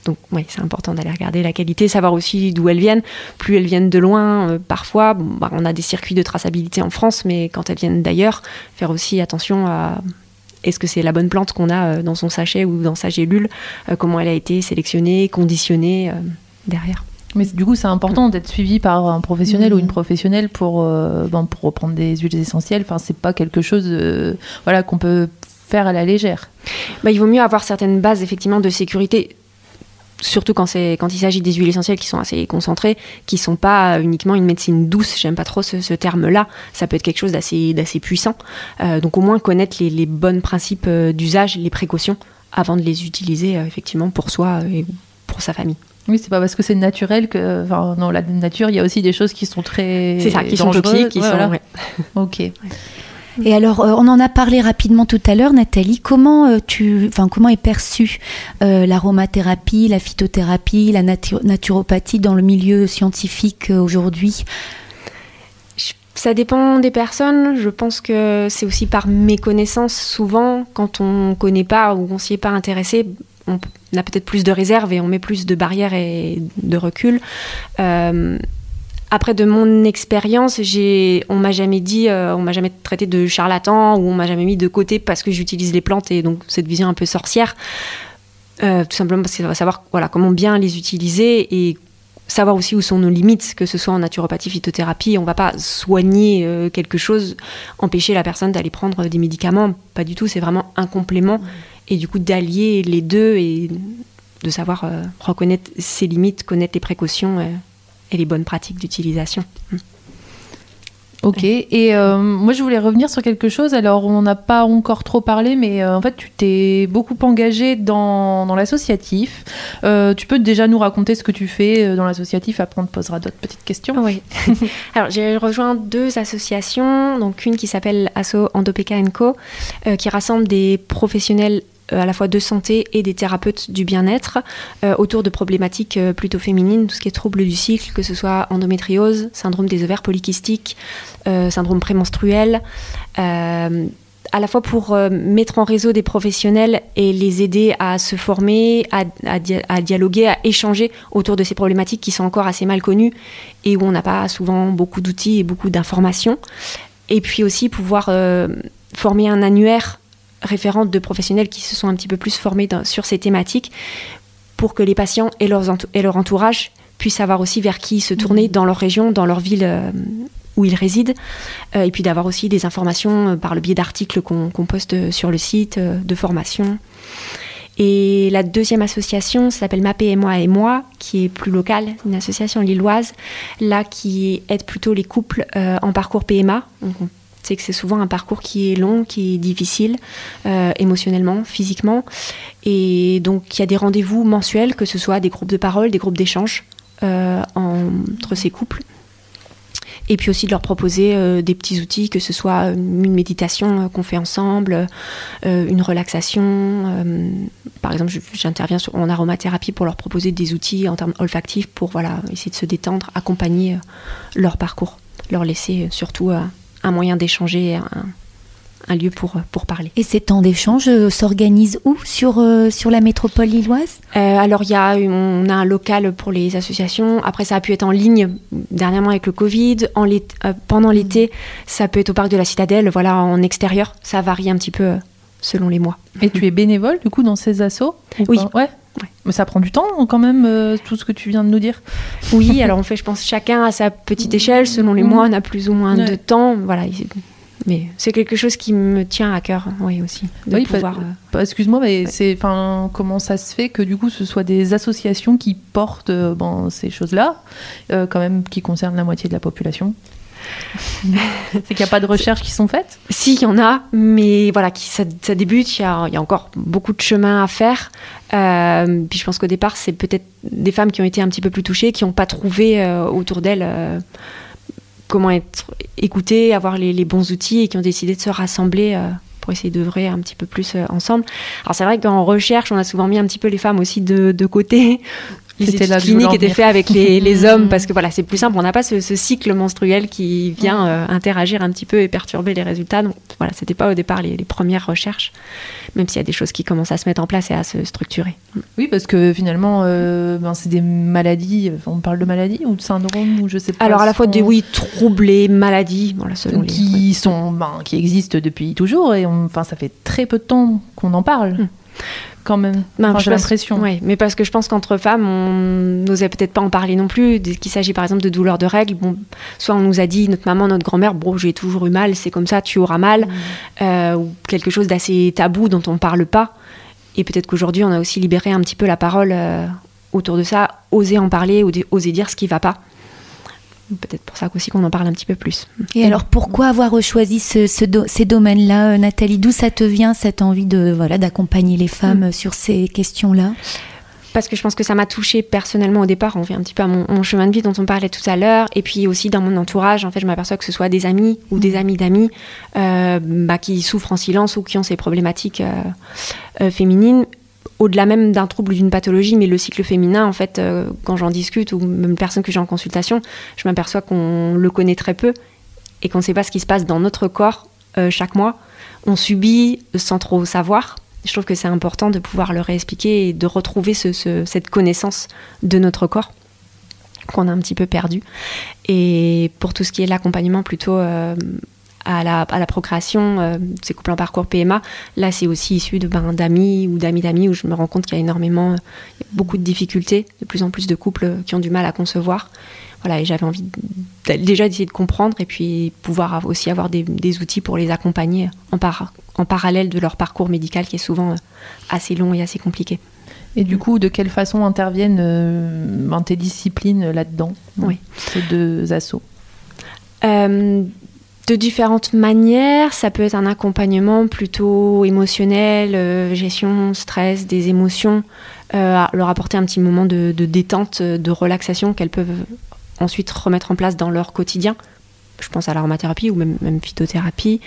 Donc oui, c'est important d'aller regarder la qualité, savoir aussi d'où elles viennent. Plus elles viennent de loin, euh, parfois, bah, on a des circuits de traçabilité en France, mais quand elles viennent d'ailleurs, faire aussi attention à est-ce que c'est la bonne plante qu'on a dans son sachet ou dans sa gélule, comment elle a été sélectionnée, conditionnée derrière. Mais du coup, c'est important d'être suivi par un professionnel ou une professionnelle pour, euh, ben, pour reprendre des huiles essentielles. Enfin, c'est pas quelque chose euh, voilà, qu'on peut faire à la légère. Bah, il vaut mieux avoir certaines bases effectivement de sécurité, surtout quand, quand il s'agit des huiles essentielles qui sont assez concentrées, qui sont pas uniquement une médecine douce, j'aime pas trop ce, ce terme-là, ça peut être quelque chose d'assez, puissant. Euh, donc au moins connaître les, les bons principes d'usage, les précautions, avant de les utiliser euh, effectivement pour soi et pour sa famille. Oui, c'est pas parce que c'est naturel que. Enfin, dans la nature, il y a aussi des choses qui sont très. C'est ça, qui sont dangereuses. toxiques, qui sont... ouais. Ok. Et alors, euh, on en a parlé rapidement tout à l'heure, Nathalie. Comment euh, tu, enfin, comment est perçue euh, l'aromathérapie, la phytothérapie, la natu- naturopathie dans le milieu scientifique euh, aujourd'hui? Ça dépend des personnes. Je pense que c'est aussi par méconnaissance. Souvent, quand on ne connaît pas ou on s'y est pas intéressé, on a peut-être plus de réserves et on met plus de barrières et de recul. Euh, après, de mon expérience, on m'a jamais dit, euh, on m'a jamais traité de charlatan ou on m'a jamais mis de côté parce que j'utilise les plantes et donc cette vision un peu sorcière. Euh, tout simplement parce qu'il faut savoir voilà, comment bien les utiliser et savoir aussi où sont nos limites, que ce soit en naturopathie, phytothérapie. On va pas soigner quelque chose, empêcher la personne d'aller prendre des médicaments. Pas du tout, c'est vraiment un complément. Et du coup, d'allier les deux et de savoir euh, reconnaître ses limites, connaître les précautions euh, et les bonnes pratiques d'utilisation. Ok. Et euh, moi, je voulais revenir sur quelque chose. Alors, on n'a pas encore trop parlé, mais en fait, tu t'es beaucoup engagé dans, dans l'associatif. Tu peux déjà nous raconter ce que tu fais dans l'associatif? Après, on te posera d'autres petites questions. Oui. Alors, j'ai rejoint deux associations, donc une qui s'appelle Asso Endopeka Co, qui rassemble des professionnels à la fois de santé et des thérapeutes du bien-être euh, autour de problématiques euh, plutôt féminines, tout ce qui est troubles du cycle, que ce soit endométriose, syndrome des ovaires polykystiques, euh, syndrome prémenstruel. euh, à la fois pour euh, mettre en réseau des professionnels et les aider à se former, à, à dia- à dialoguer, à échanger autour de ces problématiques qui sont encore assez mal connues et où on n'a pas souvent beaucoup d'outils et beaucoup d'informations. Et puis aussi pouvoir euh, former un annuaire référent de professionnels qui se sont un petit peu plus formés dans- sur ces thématiques pour que les patients et, leurs et leur entourage puissent savoir aussi vers qui se tourner dans leur région, dans leur ville euh, où ils résident, Euh, et puis d'avoir aussi des informations euh, par le biais d'articles qu'on poste sur le site, de formation. Et la deuxième association s'appelle Ma PMA et moi, qui est plus locale, une association lilloise, là qui aide plutôt les couples en parcours PMA. Donc, on sait que c'est souvent un parcours qui est long, qui est difficile, euh, émotionnellement, physiquement. Et donc il y a des rendez-vous mensuels, que ce soit des groupes de parole, des groupes d'échange euh, entre ces couples Et puis aussi de leur proposer euh, des petits outils, que ce soit une méditation qu'on fait ensemble, une relaxation. par exemple, j'interviens en aromathérapie pour leur proposer des outils en termes olfactifs pour voilà, essayer de se détendre, accompagner leur parcours, leur laisser surtout un moyen d'échanger, un, un lieu pour, pour parler. Et ces temps d'échange euh, s'organisent où? Sur, euh, sur la métropole lilloise? Euh, alors il y a, on a un local pour les associations. Après ça a pu être en ligne dernièrement avec le Covid. En euh, pendant l'été, ça peut être au parc de la Citadelle, voilà en extérieur. Ça varie un petit peu selon les mois. Et tu es bénévole du coup dans ces assos? Ou Oui. Ouais. Ouais. Mais ça prend du temps quand même, euh, tout ce que tu viens de nous dire. Oui, alors on fait, je pense, chacun à sa petite échelle. Selon les Mhm. mois, on a plus ou moins de temps. Voilà. il- Mais c'est quelque chose qui me tient à cœur, oui aussi, de Oui, pouvoir. euh, Excuse-moi, mais Ouais. c'est, enfin, comment ça se fait que du coup ce soit des associations qui portent euh, bon, ces choses-là, euh, quand même, qui concernent la moitié de la population? C'est qu'il n'y a pas de recherches qui sont faites? Si, il y en a, mais voilà, qui, ça, ça débute, il y, a, il y a encore beaucoup de chemin à faire. Euh, puis je pense qu'au départ, c'est peut-être des femmes qui ont été un petit peu plus touchées, qui n'ont pas trouvé euh, autour d'elles euh, comment être écoutées, avoir les, les bons outils et qui ont décidé de se rassembler pour essayer d'œuvrer un petit peu plus ensemble. Alors c'est vrai qu'en recherche, on a souvent mis un petit peu les femmes aussi de, de côté. Les C'était études là cliniques en étaient faites avec les, les hommes parce que voilà, c'est plus simple. On n'a pas ce, ce cycle menstruel qui vient euh, interagir un petit peu et perturber les résultats. Donc voilà, c'était pas au départ les, les premières recherches, même s'il y a des choses qui commencent à se mettre en place et à se structurer. Oui, parce que finalement, euh, ben, c'est des maladies. On parle de maladies ou de syndromes ou je sais pas. Alors à la fois des oui troubles et maladies, voilà selon les. qui sont ben, qui existent depuis toujours et enfin ça fait très peu de temps qu'on en parle Hmm. Quand même Enfin, j'ai l'impression Ouais, mais parce que je pense qu'entre femmes, on n'osait peut-être pas en parler non plus. Qu'il s'agit par exemple de douleurs de règles, bon, soit on nous a dit, notre maman, notre grand-mère, bon, j'ai toujours eu mal, c'est comme ça, tu auras mal, euh, ou quelque chose d'assez tabou dont on parle pas. Et peut-être qu'aujourd'hui, on a aussi libéré un petit peu la parole euh, autour de ça, oser en parler, ou oser dire ce qui va pas. Peut-être pour ça aussi qu'on en parle un petit peu plus. Et alors pourquoi avoir choisi ce- ce do- ces domaines-là, euh, Nathalie? D'où ça te vient cette envie de voilà d'accompagner les femmes euh, sur ces questions-là? Parce que je pense que ça m'a touchée personnellement au départ. On vient un petit peu à mon, mon chemin de vie dont on parlait tout à l'heure. Et puis aussi dans mon entourage, en fait, je m'aperçois que ce soit des amis ou des amis d'amis euh, bah, qui souffrent en silence ou qui ont ces problématiques euh, euh, féminines. Au-delà même d'un trouble ou d'une pathologie, mais le cycle féminin, en fait, euh, quand j'en discute ou même personne que j'ai en consultation, je m'aperçois qu'on le connaît très peu et qu'on ne sait pas ce qui se passe dans notre corps euh, chaque mois. On subit sans trop savoir. Je trouve que c'est important de pouvoir le réexpliquer et de retrouver ce- ce- cette connaissance de notre corps qu'on a un petit peu perdu. Et pour tout ce qui est l'accompagnement plutôt euh, à, la, à la procréation, euh, ces couples en parcours PMA, là c'est aussi issu de ben, d'amis ou d'amis d'amis où je me rends compte qu'il y a énormément, beaucoup de difficultés, de plus en plus de couples qui ont du mal à concevoir. Voilà, et j'avais envie de- déjà d'essayer de comprendre et puis pouvoir aussi avoir des, des outils pour les accompagner en, para- en parallèle de leur parcours médical qui est souvent euh, assez long et assez compliqué. et du coup de quelle façon interviennent euh, ben, tes disciplines là-dedans dans Oui. ces deux Euh, de différentes manières, ça peut être un accompagnement plutôt émotionnel, euh, gestion, stress, des émotions, euh, leur apporter un petit moment de, détente, de relaxation qu'elles peuvent ensuite remettre en place dans leur quotidien. Je pense à l'aromathérapie ou même, même phytothérapie.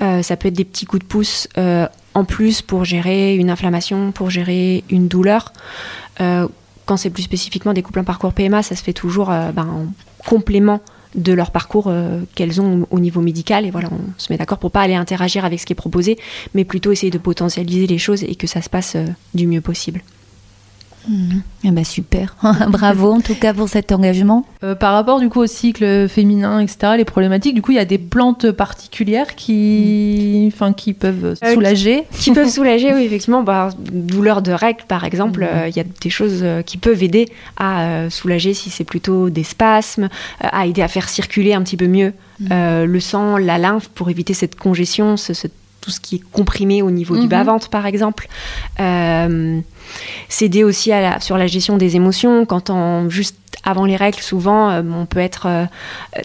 Euh, ça peut être des petits coups de pouce en plus pour gérer une inflammation, pour gérer une douleur. Quand c'est plus spécifiquement des couples en parcours PMA, ça se fait toujours ben, en complément de leur parcours euh, qu'elles ont au niveau médical. Et voilà, on se met d'accord pour pas aller interagir avec ce qui est proposé, mais plutôt essayer de potentialiser les choses et que ça se passe euh, du mieux possible. Eh ben super, bravo en tout cas pour cet engagement. Euh, par rapport du coup au cycle féminin, etc., les problématiques, du coup il y a des plantes particulières qui, enfin, qui peuvent Euh, soulager. qui peuvent soulager, oui, effectivement. Bah, douleur de règles, par exemple, euh, il y a des choses euh, qui peuvent aider à euh, soulager si c'est plutôt des spasmes, euh, à aider à faire circuler un petit peu mieux euh, le sang, la lymphe, pour éviter cette congestion, ce, ce- tout ce qui est comprimé au niveau du Mhm. bas-ventre, par exemple. Euh, S'aider aussi à la- sur la gestion des émotions. Quand on, juste avant les règles, souvent, euh, on peut être euh,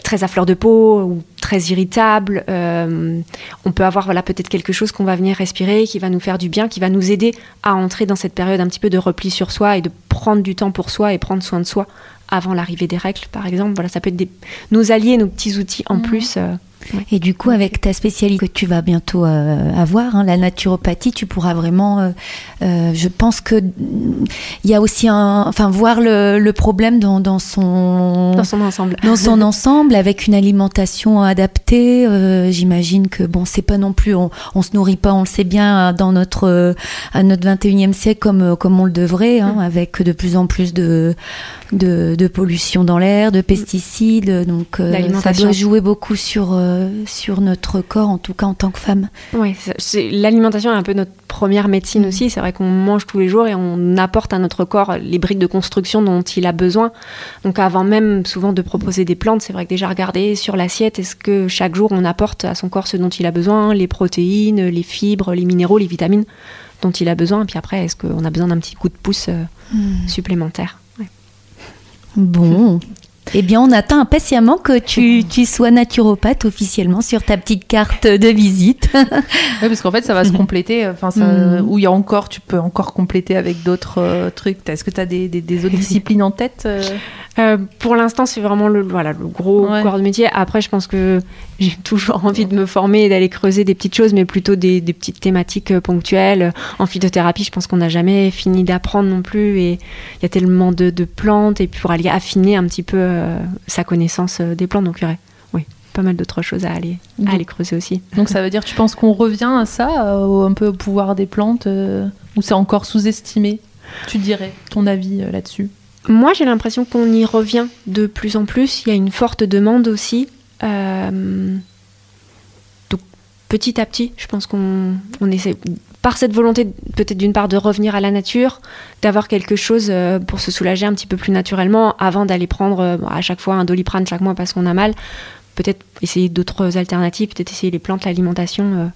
très à fleur de peau ou très irritable. euh, on peut avoir voilà, peut-être quelque chose qu'on va venir respirer, qui va nous faire du bien, qui va nous aider à entrer dans cette période un petit peu de repli sur soi et de prendre du temps pour soi et prendre soin de soi avant l'arrivée des règles, par exemple. Voilà, ça peut être des, nos alliés, nos petits outils en plus. Et du coup, avec ta spécialité que tu vas bientôt euh, avoir, hein, la naturopathie, tu pourras vraiment. euh, euh, je pense que mm, il y a aussi un, enfin, voir le, le problème dans, dans son dans son ensemble. dans son ensemble avec une alimentation adaptée. J'imagine que bon, c'est pas non plus, on, on se nourrit pas, on le sait bien dans notre à notre 21e siècle comme comme on le devrait, hein, avec de plus en plus de de, de pollution dans l'air, de pesticides. Donc euh, ça doit jouer beaucoup sur euh, sur notre corps, en tout cas en tant que femme. C'est- l'alimentation est un peu notre première médecine aussi. C'est vrai qu'on mange tous les jours et on apporte à notre corps les briques de construction dont il a besoin. Donc avant même souvent de proposer des plantes, c'est vrai que déjà regarder sur l'assiette, est-ce que chaque jour on apporte à son corps ce dont il a besoin, les protéines, les fibres, les minéraux, les vitamines dont il a besoin. Et puis après, est-ce qu'on a besoin d'un petit coup de pouce euh, supplémentaire? Ouais. Bon. Eh bien, on attend impatiemment que tu, tu sois naturopathe officiellement sur ta petite carte de visite. Ouais, parce qu'en fait, ça va se compléter. Enfin, ça, Mhm. où il y a encore, tu peux encore compléter avec d'autres euh, trucs. Est-ce que tu as des, des, des autres disciplines en tête euh Euh, pour l'instant, c'est vraiment le, voilà, le gros Ouais. corps de métier. Après, je pense que j'ai toujours envie de me former et d'aller creuser des petites choses, mais plutôt des, des petites thématiques euh, ponctuelles. En phytothérapie, je pense qu'on n'a jamais fini d'apprendre non plus. Et il y a tellement de, de plantes, et puis pour aller affiner un petit peu euh, sa connaissance euh, des plantes. Donc, il y aurait oui, pas mal d'autres choses à aller, à aller creuser aussi. Donc, ça veut dire, tu penses qu'on revient à ça, euh, au- un peu au pouvoir des plantes, euh, ou c'est encore sous-estimé? Tu dirais ton avis euh, là-dessus? Moi, j'ai l'impression qu'on y revient de plus en plus. Il y a une forte demande aussi. Euh, donc, petit à petit, je pense qu'on on essaie, par cette volonté, peut-être d'une part, de revenir à la nature, d'avoir quelque chose euh, pour se soulager un petit peu plus naturellement, avant d'aller prendre euh, à chaque fois un doliprane chaque mois parce qu'on a mal. Peut-être essayer d'autres alternatives, peut-être essayer les plantes, l'alimentation euh,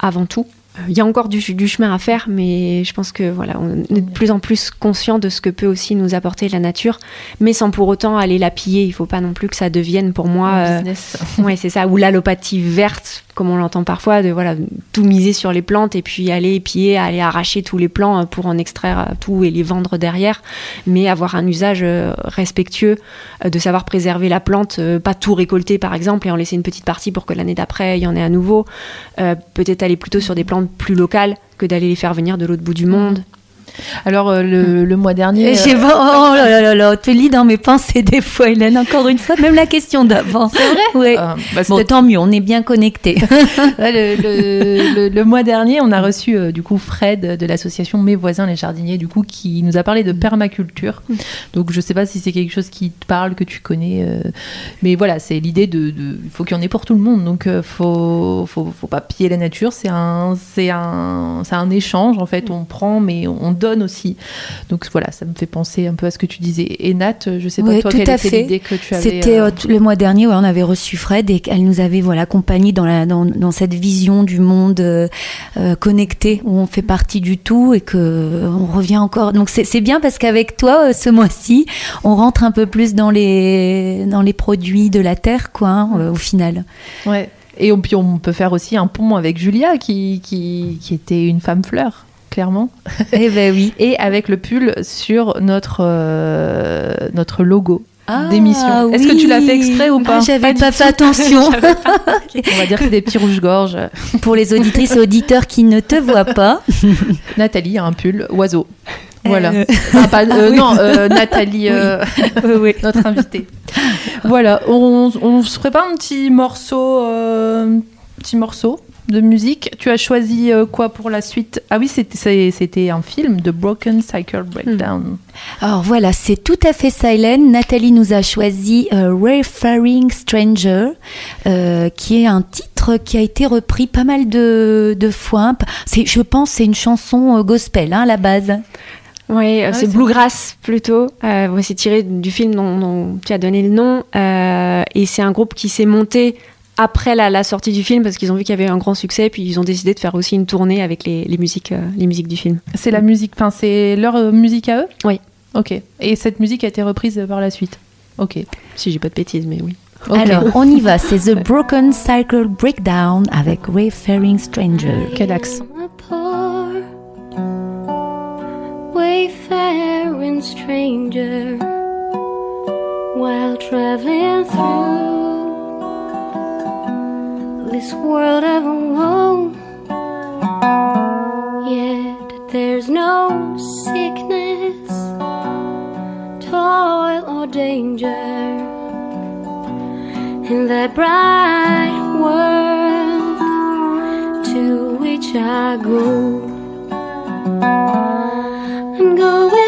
avant tout. Il y a encore du, du chemin à faire, mais je pense que voilà, on est de plus en plus conscient de ce que peut aussi nous apporter la nature, mais sans pour autant aller la piller. Il faut pas non plus que ça devienne pour moi, euh, ouais, c'est ça, ou l'allopathie verte, comme on l'entend parfois, de voilà tout miser sur les plantes et puis aller piller, aller arracher tous les plants euh, pour en extraire euh, tout et les vendre derrière, mais avoir un usage euh, respectueux, de savoir préserver la plante, pas tout récolter par exemple et en laisser une petite partie pour que l'année d'après il y en ait à nouveau. Peut-être aller plutôt sur des plantes plus locales que d'aller les faire venir de l'autre bout du monde. Alors, euh, le, le mois dernier. Euh, j'ai pas- oh là là là là, tu lis dans mes pensées des fois, Hélène, encore une fois, même la question d'avant. C'est vrai Ouais. euh, bah, c'est Bon, tant mieux, on est bien connectés. Ouais, le, le- le- le mois dernier, on a reçu euh, du coup Fred de l'association Mes voisins les jardiniers, du coup, qui nous a parlé de permaculture. Donc, je sais pas si c'est quelque chose qui te parle, que tu connais, euh, mais voilà, c'est l'idée de, il faut qu'il y en ait pour tout le monde. Donc, euh, faut, faut, faut pas piller la nature. C'est un, c'est un, c'est un échange en fait. On prend, mais on donne aussi. Donc voilà, ça me fait penser un peu à ce que tu disais. Et Nat, je sais pas Ouais, toi tout quelle à était fait. l'idée que tu avais. C'était euh, euh, le mois dernier, ouais, on avait reçu Fred et elle nous avait voilà accompagnés dans la dans, dans cette vision du monde euh, connecté où on fait partie du tout et que on revient encore. Donc c'est bien parce qu'avec toi ce mois-ci, on rentre un peu plus dans les dans les produits de la terre quoi hein, au final. Ouais. Et on, puis on peut faire aussi un pont avec Julia, qui, qui, qui était une femme fleur, clairement. eh ben oui. Et avec le pull sur notre, euh, notre logo Ah, d'émission. Est-ce que tu l'as fait exprès ou pas Ah, J'avais pas tout. fait attention. On va dire que c'est des petits rouges-gorges. Pour les auditrices et auditeurs qui ne te voient pas. Nathalie a un pull oiseau. Voilà. Euh, Ah, pas- euh, oui. Non, euh, Nathalie, oui, notre invitée. voilà, on, on se prépare un petit morceau, euh, petit morceau de musique. Tu as choisi euh, quoi pour la suite? Ah oui, c'était un film de Broken Cycle Breakdown. Alors voilà, c'est tout à fait Hélène. Nathalie nous a choisi euh, Wayfaring Stranger, euh, qui est un titre qui a été repris pas mal de, de fois. Je pense c'est une chanson euh, gospel hein, à la base. Oui, ouais, c'est Bluegrass plutôt. Euh, c'est tiré du film dont, dont tu as donné le nom. Euh, et c'est un groupe qui s'est monté après la, la sortie du film parce qu'ils ont vu qu'il y avait un grand succès. Puis ils ont décidé de faire aussi une tournée avec les, les musiques, euh, les musiques du film. C'est la musique, enfin c'est leur euh, musique à eux? Oui. Ok. Et cette musique a été reprise euh, par la suite? Ok. Si j'ai pas de bêtises, mais oui. Alors on y va, c'est The Broken Cycle Breakdown avec Wayfaring Stranger. Quel apart. Wayfaring stranger, while traveling through this world of alone. Yet there's no sickness, toil, or danger in that bright world to which I go. I'm going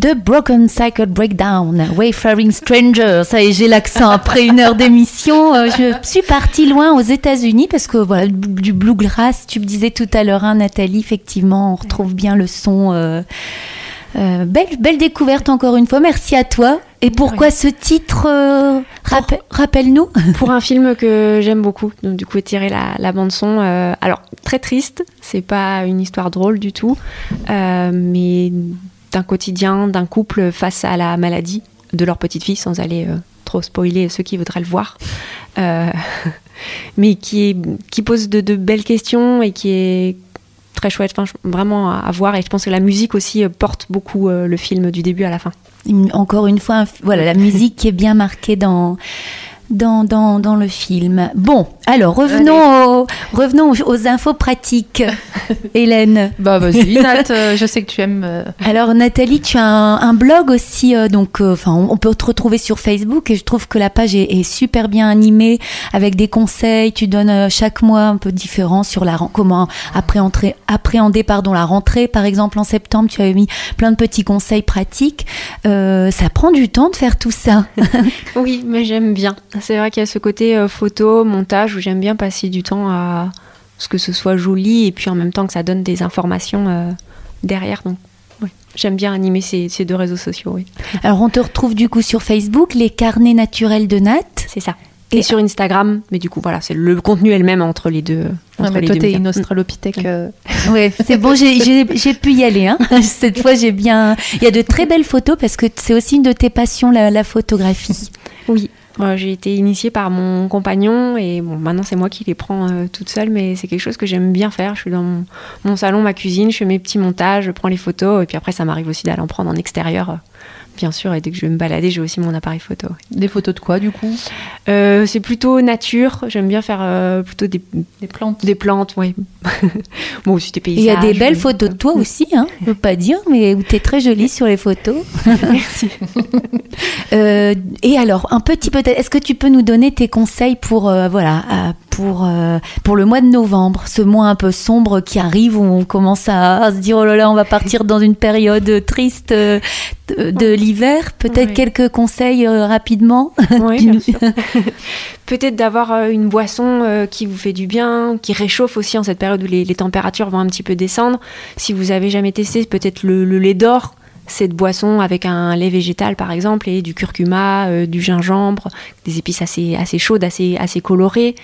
The Broken Cycle Breakdown, Wayfaring Stranger. Ça y est, j'ai l'accent après une heure d'émission. Euh, je suis partie loin aux États-Unis parce que voilà, du bluegrass, tu me disais tout à l'heure, hein, Nathalie, effectivement, on retrouve bien le son. euh, euh, belle, belle découverte encore une fois. Merci à toi. Et pourquoi ce titre euh, rappe- Rappelle-nous? pour un film que j'aime beaucoup. Donc du coup, tirer la, la bande son. euh, alors très triste. C'est pas une histoire drôle du tout, mais d'un quotidien d'un couple face à la maladie de leur petite fille, sans aller euh, trop spoiler ceux qui voudraient le voir. Euh, mais qui est qui pose de, de belles questions et qui est très chouette. Enfin, vraiment à, à voir. Et je pense que la musique aussi euh, porte beaucoup le film du début à la fin. Encore une fois, voilà, la musique qui est bien marquée dans, dans, dans, dans le film. Bon, alors revenons, aux, revenons aux, aux infos pratiques. Hélène. Bah vas-y, Nat, euh, je sais que tu aimes. euh, Alors Nathalie, tu as un, un blog aussi, euh, donc euh, enfin on, on peut te retrouver sur Facebook et je trouve que la page est, est super bien animée avec des conseils. Tu donnes euh, chaque mois un peu différent sur la comment appréhender, appréhender pardon la rentrée par exemple en septembre. Tu avais mis plein de petits conseils pratiques. Euh, ça prend du temps de faire tout ça. Oui, mais j'aime bien. C'est vrai qu'il y a ce côté euh, photo, montage, où j'aime bien passer du temps à ce que ce soit joli et puis en même temps que ça donne des informations euh, derrière. Donc, ouais, j'aime bien animer ces, ces deux réseaux sociaux, oui. Alors on te retrouve du coup sur Facebook, les carnets naturels de Nat. C'est ça. Et, sur Instagram, mais du coup, voilà, c'est le contenu est le même entre les deux. ouais, entre mais les toi, deux t'es une australopithèque. euh, Ouais, c'est bon, j'ai- pu y aller. Hein. Cette fois, j'ai bien. Il y a de très belles photos parce que c'est aussi une de tes passions, la, la photographie. Oui, j'ai été initiée par mon compagnon et bon, maintenant c'est moi qui les prends euh, toute seule, mais c'est quelque chose que j'aime bien faire. Je suis dans mon, mon salon, ma cuisine, je fais mes petits montages, je prends les photos et puis après ça m'arrive aussi d'aller en prendre en extérieur, euh, bien sûr. Et dès que je vais me balader, j'ai aussi mon appareil photo. Des photos de quoi, du coup? Euh, c'est plutôt nature. J'aime bien faire euh, plutôt des, Des plantes. des plantes, oui. bon, aussi des paysages. il y a des belles oui. photos de toi aussi, hein, je veux pas dire, mais où tu es très jolie sur les photos. Merci. Euh, et alors, un petit peut-être, est-ce que tu peux nous donner tes conseils pour, euh, voilà, à- pour euh, pour le mois de novembre, ce mois un peu sombre qui arrive où on commence à, à se dire oh là là, on va partir dans une période triste euh, de, de l'hiver. Peut-être Oui. quelques conseils euh, rapidement. Oui. Peut-être d'avoir une boisson qui vous fait du bien, qui réchauffe aussi en cette période où les, les températures vont un petit peu descendre. Si vous avez jamais testé, peut-être le, le lait d'or, cette boisson avec un lait végétal par exemple et du curcuma, euh, du gingembre, des épices assez, assez chaudes, assez, assez colorées.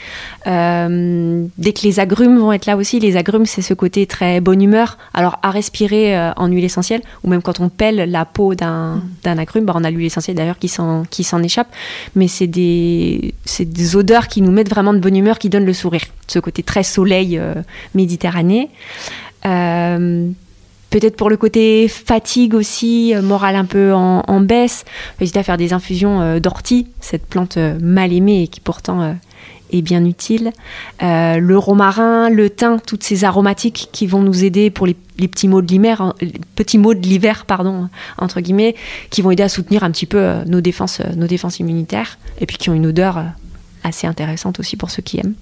Euh, dès que les agrumes vont être là aussi, les agrumes c'est ce côté très bonne humeur. Alors à respirer euh, en huile essentielle ou même quand on pèle la peau d'un d'un agrume, bah, on a l'huile essentielle d'ailleurs qui s'en échappe, mais c'est des des odeurs qui nous mettent vraiment de bonne humeur, qui donnent le sourire. Ce côté très soleil méditerranéen. Euh, Peut-être pour le côté fatigue aussi, euh, morale un peu en, en baisse, faut hésiter à faire des infusions euh, d'ortie, cette plante euh, mal aimée et qui pourtant est bien utile. Le romarin, le thym, toutes ces aromatiques qui vont nous aider pour les, petits mots de l'hiver, petits de l'hiver, pardon, entre guillemets, qui vont aider à soutenir un petit peu nos défenses, nos défenses immunitaires, et puis qui ont une odeur assez intéressante aussi pour ceux qui aiment.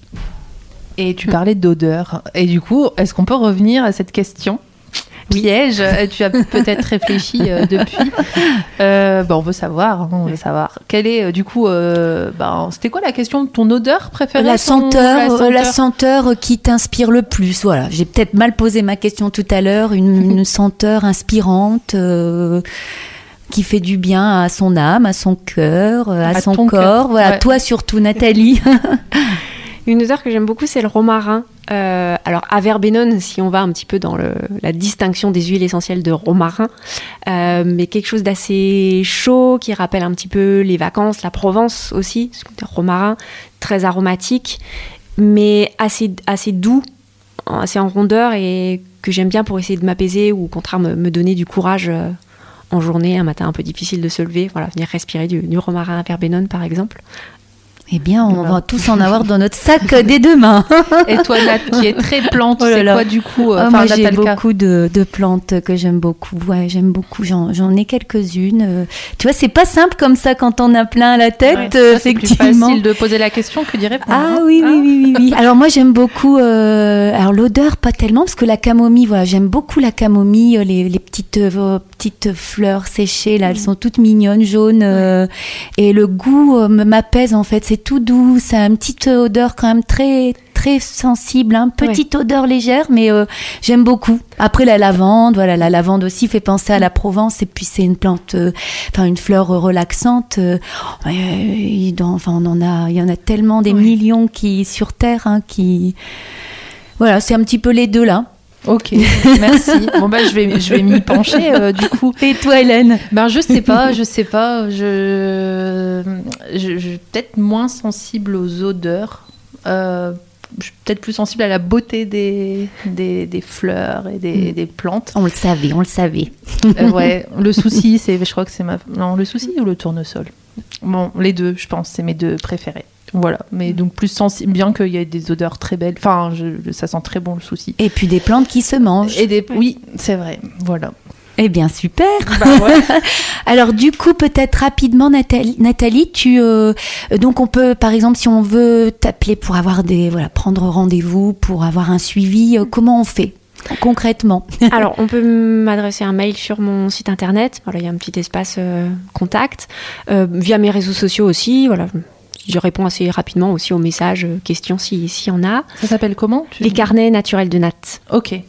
Et tu parlais d'odeur. Et du coup, est-ce qu'on peut revenir à cette question? Piège, Euh, tu as peut-être réfléchi euh, depuis. Euh, bah, on veut savoir, hein, on veut savoir. Quelle est, du coup, bah, c'était quoi la question Ton odeur préférée La senteur, la la senteur qui t'inspire le plus. Voilà, j'ai peut-être mal posé ma question tout à l'heure. Une, une senteur inspirante qui fait du bien à son âme, à son cœur, à, À son corps. cœur, Voilà, ouais. toi surtout, Nathalie. Une odeur que j'aime beaucoup, c'est le romarin. Euh, alors, Averbenone, si on va un petit peu dans la distinction des huiles essentielles de romarin, euh, mais quelque chose d'assez chaud qui rappelle un petit peu les vacances, la Provence aussi, ce romarin, très aromatique, mais assez, assez doux, assez en rondeur et que j'aime bien pour essayer de m'apaiser ou au contraire me, donner du courage euh, en journée, un matin un peu difficile de se lever. Voilà, venir respirer du, du romarin Averbenone par exemple. Eh bien, on Voilà. va tous en avoir dans notre sac euh, dès demain. Et toi, Nat, qui est très plante, Oh c'est quoi du coup euh, Ah, moi, j'ai beaucoup de, de plantes que j'aime beaucoup. Ouais, j'aime beaucoup. J'en, ai quelques-unes. Euh, Tu vois, c'est pas simple comme ça quand on a plein à la tête, Ouais, c'est plus facile de poser la question que d'y répondre. Ah hein. oui, oui, oui, oui, oui. Alors moi j'aime beaucoup. euh, alors l'odeur pas tellement parce que la camomille, voilà, j'aime beaucoup la camomille, les, les petites euh, petites fleurs séchées là, elles sont toutes mignonnes, jaunes, et le goût m'apaise en fait. C'est tout doux, ça a une petite odeur quand même très très sensible, hein, petite odeur légère, mais euh, j'aime beaucoup. Après la lavande, voilà, la lavande aussi fait penser à la Provence et puis c'est une plante, euh, enfin une fleur relaxante. euh, enfin on en a, il y en a tellement des Ouais. millions qui sur terre, hein, qui voilà, c'est un petit peu les deux là. Ok, merci. Bon bah je vais je vais m'y pencher euh, du coup. Et toi, Hélène Ben je sais pas, je sais pas, je je, peut-être moins sensible aux odeurs. Euh, je suis peut-être plus sensible à la beauté des, des, des fleurs et des, des plantes. On le savait, on le savait. Euh, ouais, le souci, c'est, je crois que c'est ma, non, le souci ou le tournesol? Bon, les deux, je pense, c'est mes deux préférés. Voilà, mais donc plus sensible, bien qu'il y ait des odeurs très belles. Enfin, je- ça sent très bon le souci. Et puis des plantes qui se mangent. Et des, oui, c'est vrai. Voilà. Eh bien, super. Bah ouais. Alors du coup, peut-être rapidement, Nathalie, Nathalie, tu euh, donc on peut, par exemple, si on veut t'appeler pour avoir des, voilà, prendre rendez-vous, pour avoir un suivi, euh, comment on fait concrètement? Alors, on peut m'adresser un mail sur mon site internet. Voilà, il y a un petit espace euh, contact. Euh, via mes réseaux sociaux aussi. Voilà, je réponds assez rapidement aussi aux messages, euh, questions si- s'il y en a. Ça s'appelle comment tu- Les carnets naturels de Nat. Ok.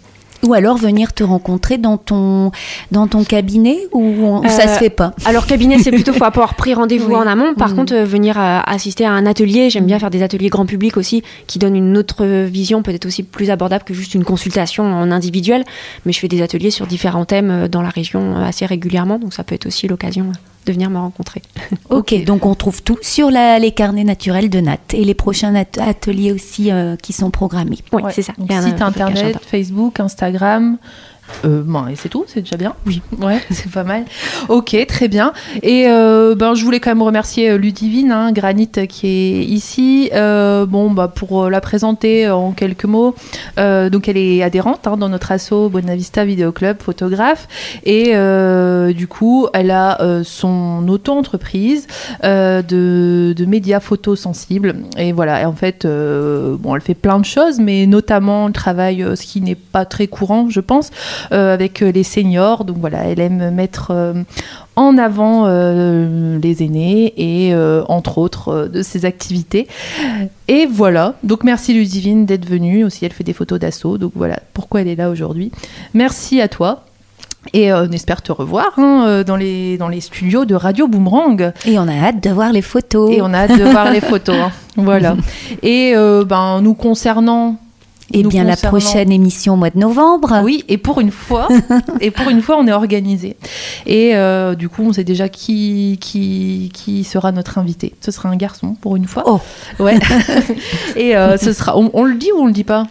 Ou alors venir te rencontrer dans ton dans ton cabinet ou ou ça Euh, se fait pas? Alors, cabinet, c'est plutôt faut avoir pris rendez-vous Oui. en amont. Par Mhm. contre, euh, venir euh, assister à un atelier, j'aime bien faire des ateliers grand public aussi, qui donnent une autre euh, vision, peut-être aussi plus abordable que juste une consultation en individuel. Mais je fais des ateliers sur différents thèmes euh, dans la région euh, assez régulièrement, donc ça peut être aussi l'occasion euh, de venir me rencontrer. Ok, donc on trouve tout sur la- les carnets naturels de Nat et les prochains at- ateliers aussi euh, qui sont programmés. Oui, Ouais. c'est ça. Donc, Il y a un- site internet, Facebook, Instagram. Euh, bon, et c'est tout, c'est déjà bien. Oui. Ouais, c'est pas mal. Ok, très bien. Et euh, ben, je voulais quand même remercier euh, Ludivine, hein, Granit, qui est ici. Euh, bon, bah, pour la présenter en quelques mots. Donc, elle est adhérente hein, dans notre asso Bonavista Vidéo Club, photographe. Et du coup, elle a son auto-entreprise de, de médias photos sensibles. Et voilà, et en fait, bon, elle fait plein de choses, mais notamment, elle travaille, euh, ce qui n'est pas très courant, je pense, avec euh, les seniors. Donc voilà, elle aime mettre euh, en avant euh, les aînés et euh, entre autres euh, de ses activités. Et voilà, donc merci Ludivine d'être venue. Aussi, elle fait des photos d'assaut. Donc voilà pourquoi elle est là aujourd'hui. Merci à toi. Et euh, on espère te revoir hein, euh, dans, les, dans les studios de Radio Boomerang. Et on a hâte de voir les photos. Et on a hâte de voir les photos. hein. Voilà. Et euh, ben, nous concernant. Eh bien, la prochaine émission au mois de novembre. Oui, et pour une fois, et pour une fois, on est organisé. Et euh, du coup, on sait déjà qui, qui, qui sera notre invité. Ce sera un garçon pour une fois. Oh. Ouais. et euh, ce sera. On, on le dit ou on le dit pas?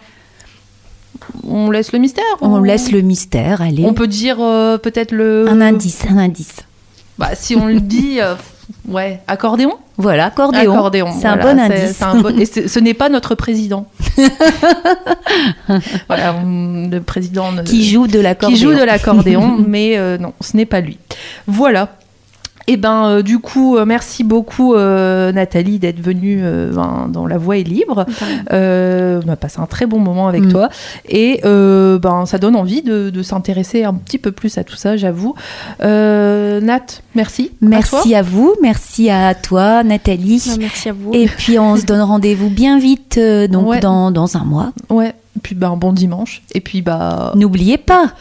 On laisse le mystère On laisse le mystère, allez. On peut dire euh, peut-être le. Un indice, un indice. Bah, si on le dit, ouais, accordéon. Voilà, accordéon. Accordéon, C'est un bon indice. c'est un bon- Et c'est- ce n'est pas notre président. voilà, le président ne- Qui joue de l'accordéon. qui joue de l'accordéon, mais euh, non, ce n'est pas lui. Voilà. Et ben, euh, du coup, euh, merci beaucoup euh, Nathalie d'être venue euh, ben, dans La Voix est libre. Euh, on a passé un très bon moment avec Mm. toi et euh, ben ça donne envie de, de s'intéresser un petit peu plus à tout ça, j'avoue. Euh, Nat, merci. Merci à, vous, merci à toi, Nathalie. Non, merci à vous. Et puis on se donne rendez-vous bien vite, euh, donc Ouais. dans, dans un mois. Ouais. Et puis ben bon dimanche. Et puis bah N'oubliez pas.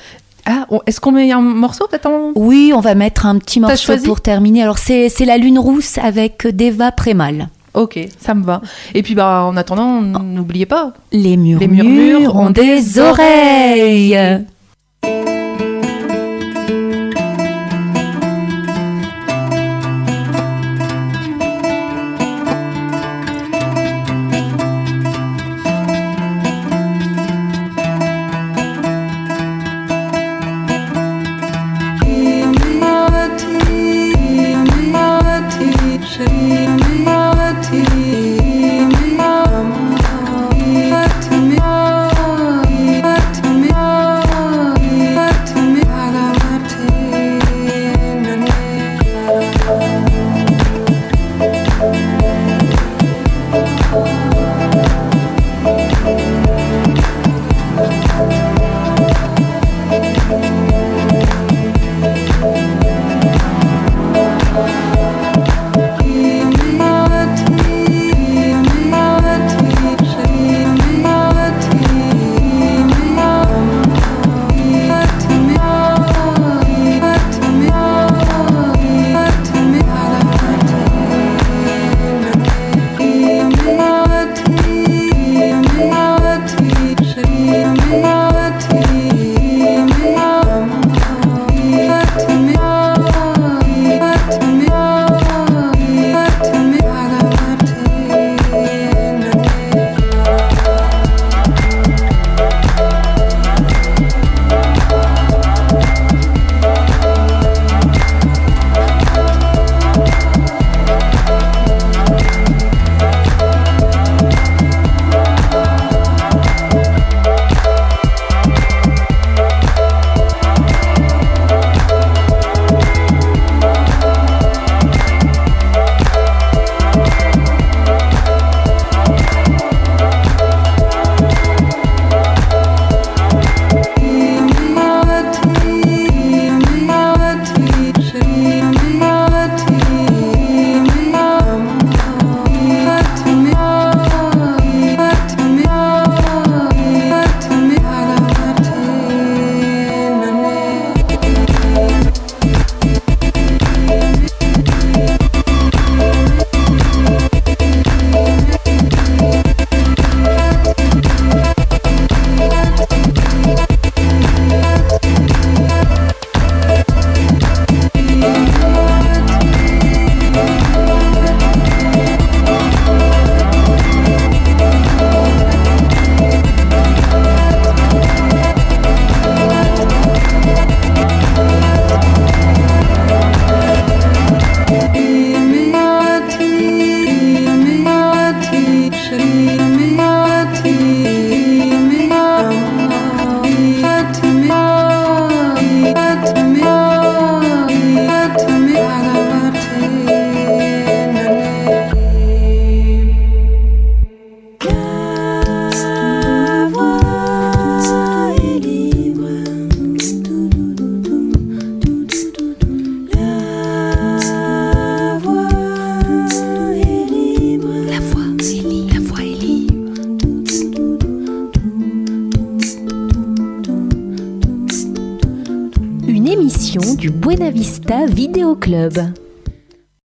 Ah, est-ce qu'on met un morceau peut-être en- Oui, on va mettre un petit morceau pour terminer. Alors c'est c'est la lune rousse avec Deva Prémal. Ok, ça me va. Et puis bah en attendant, n'oubliez pas. Les murmures, murmures ont des oreilles. Club.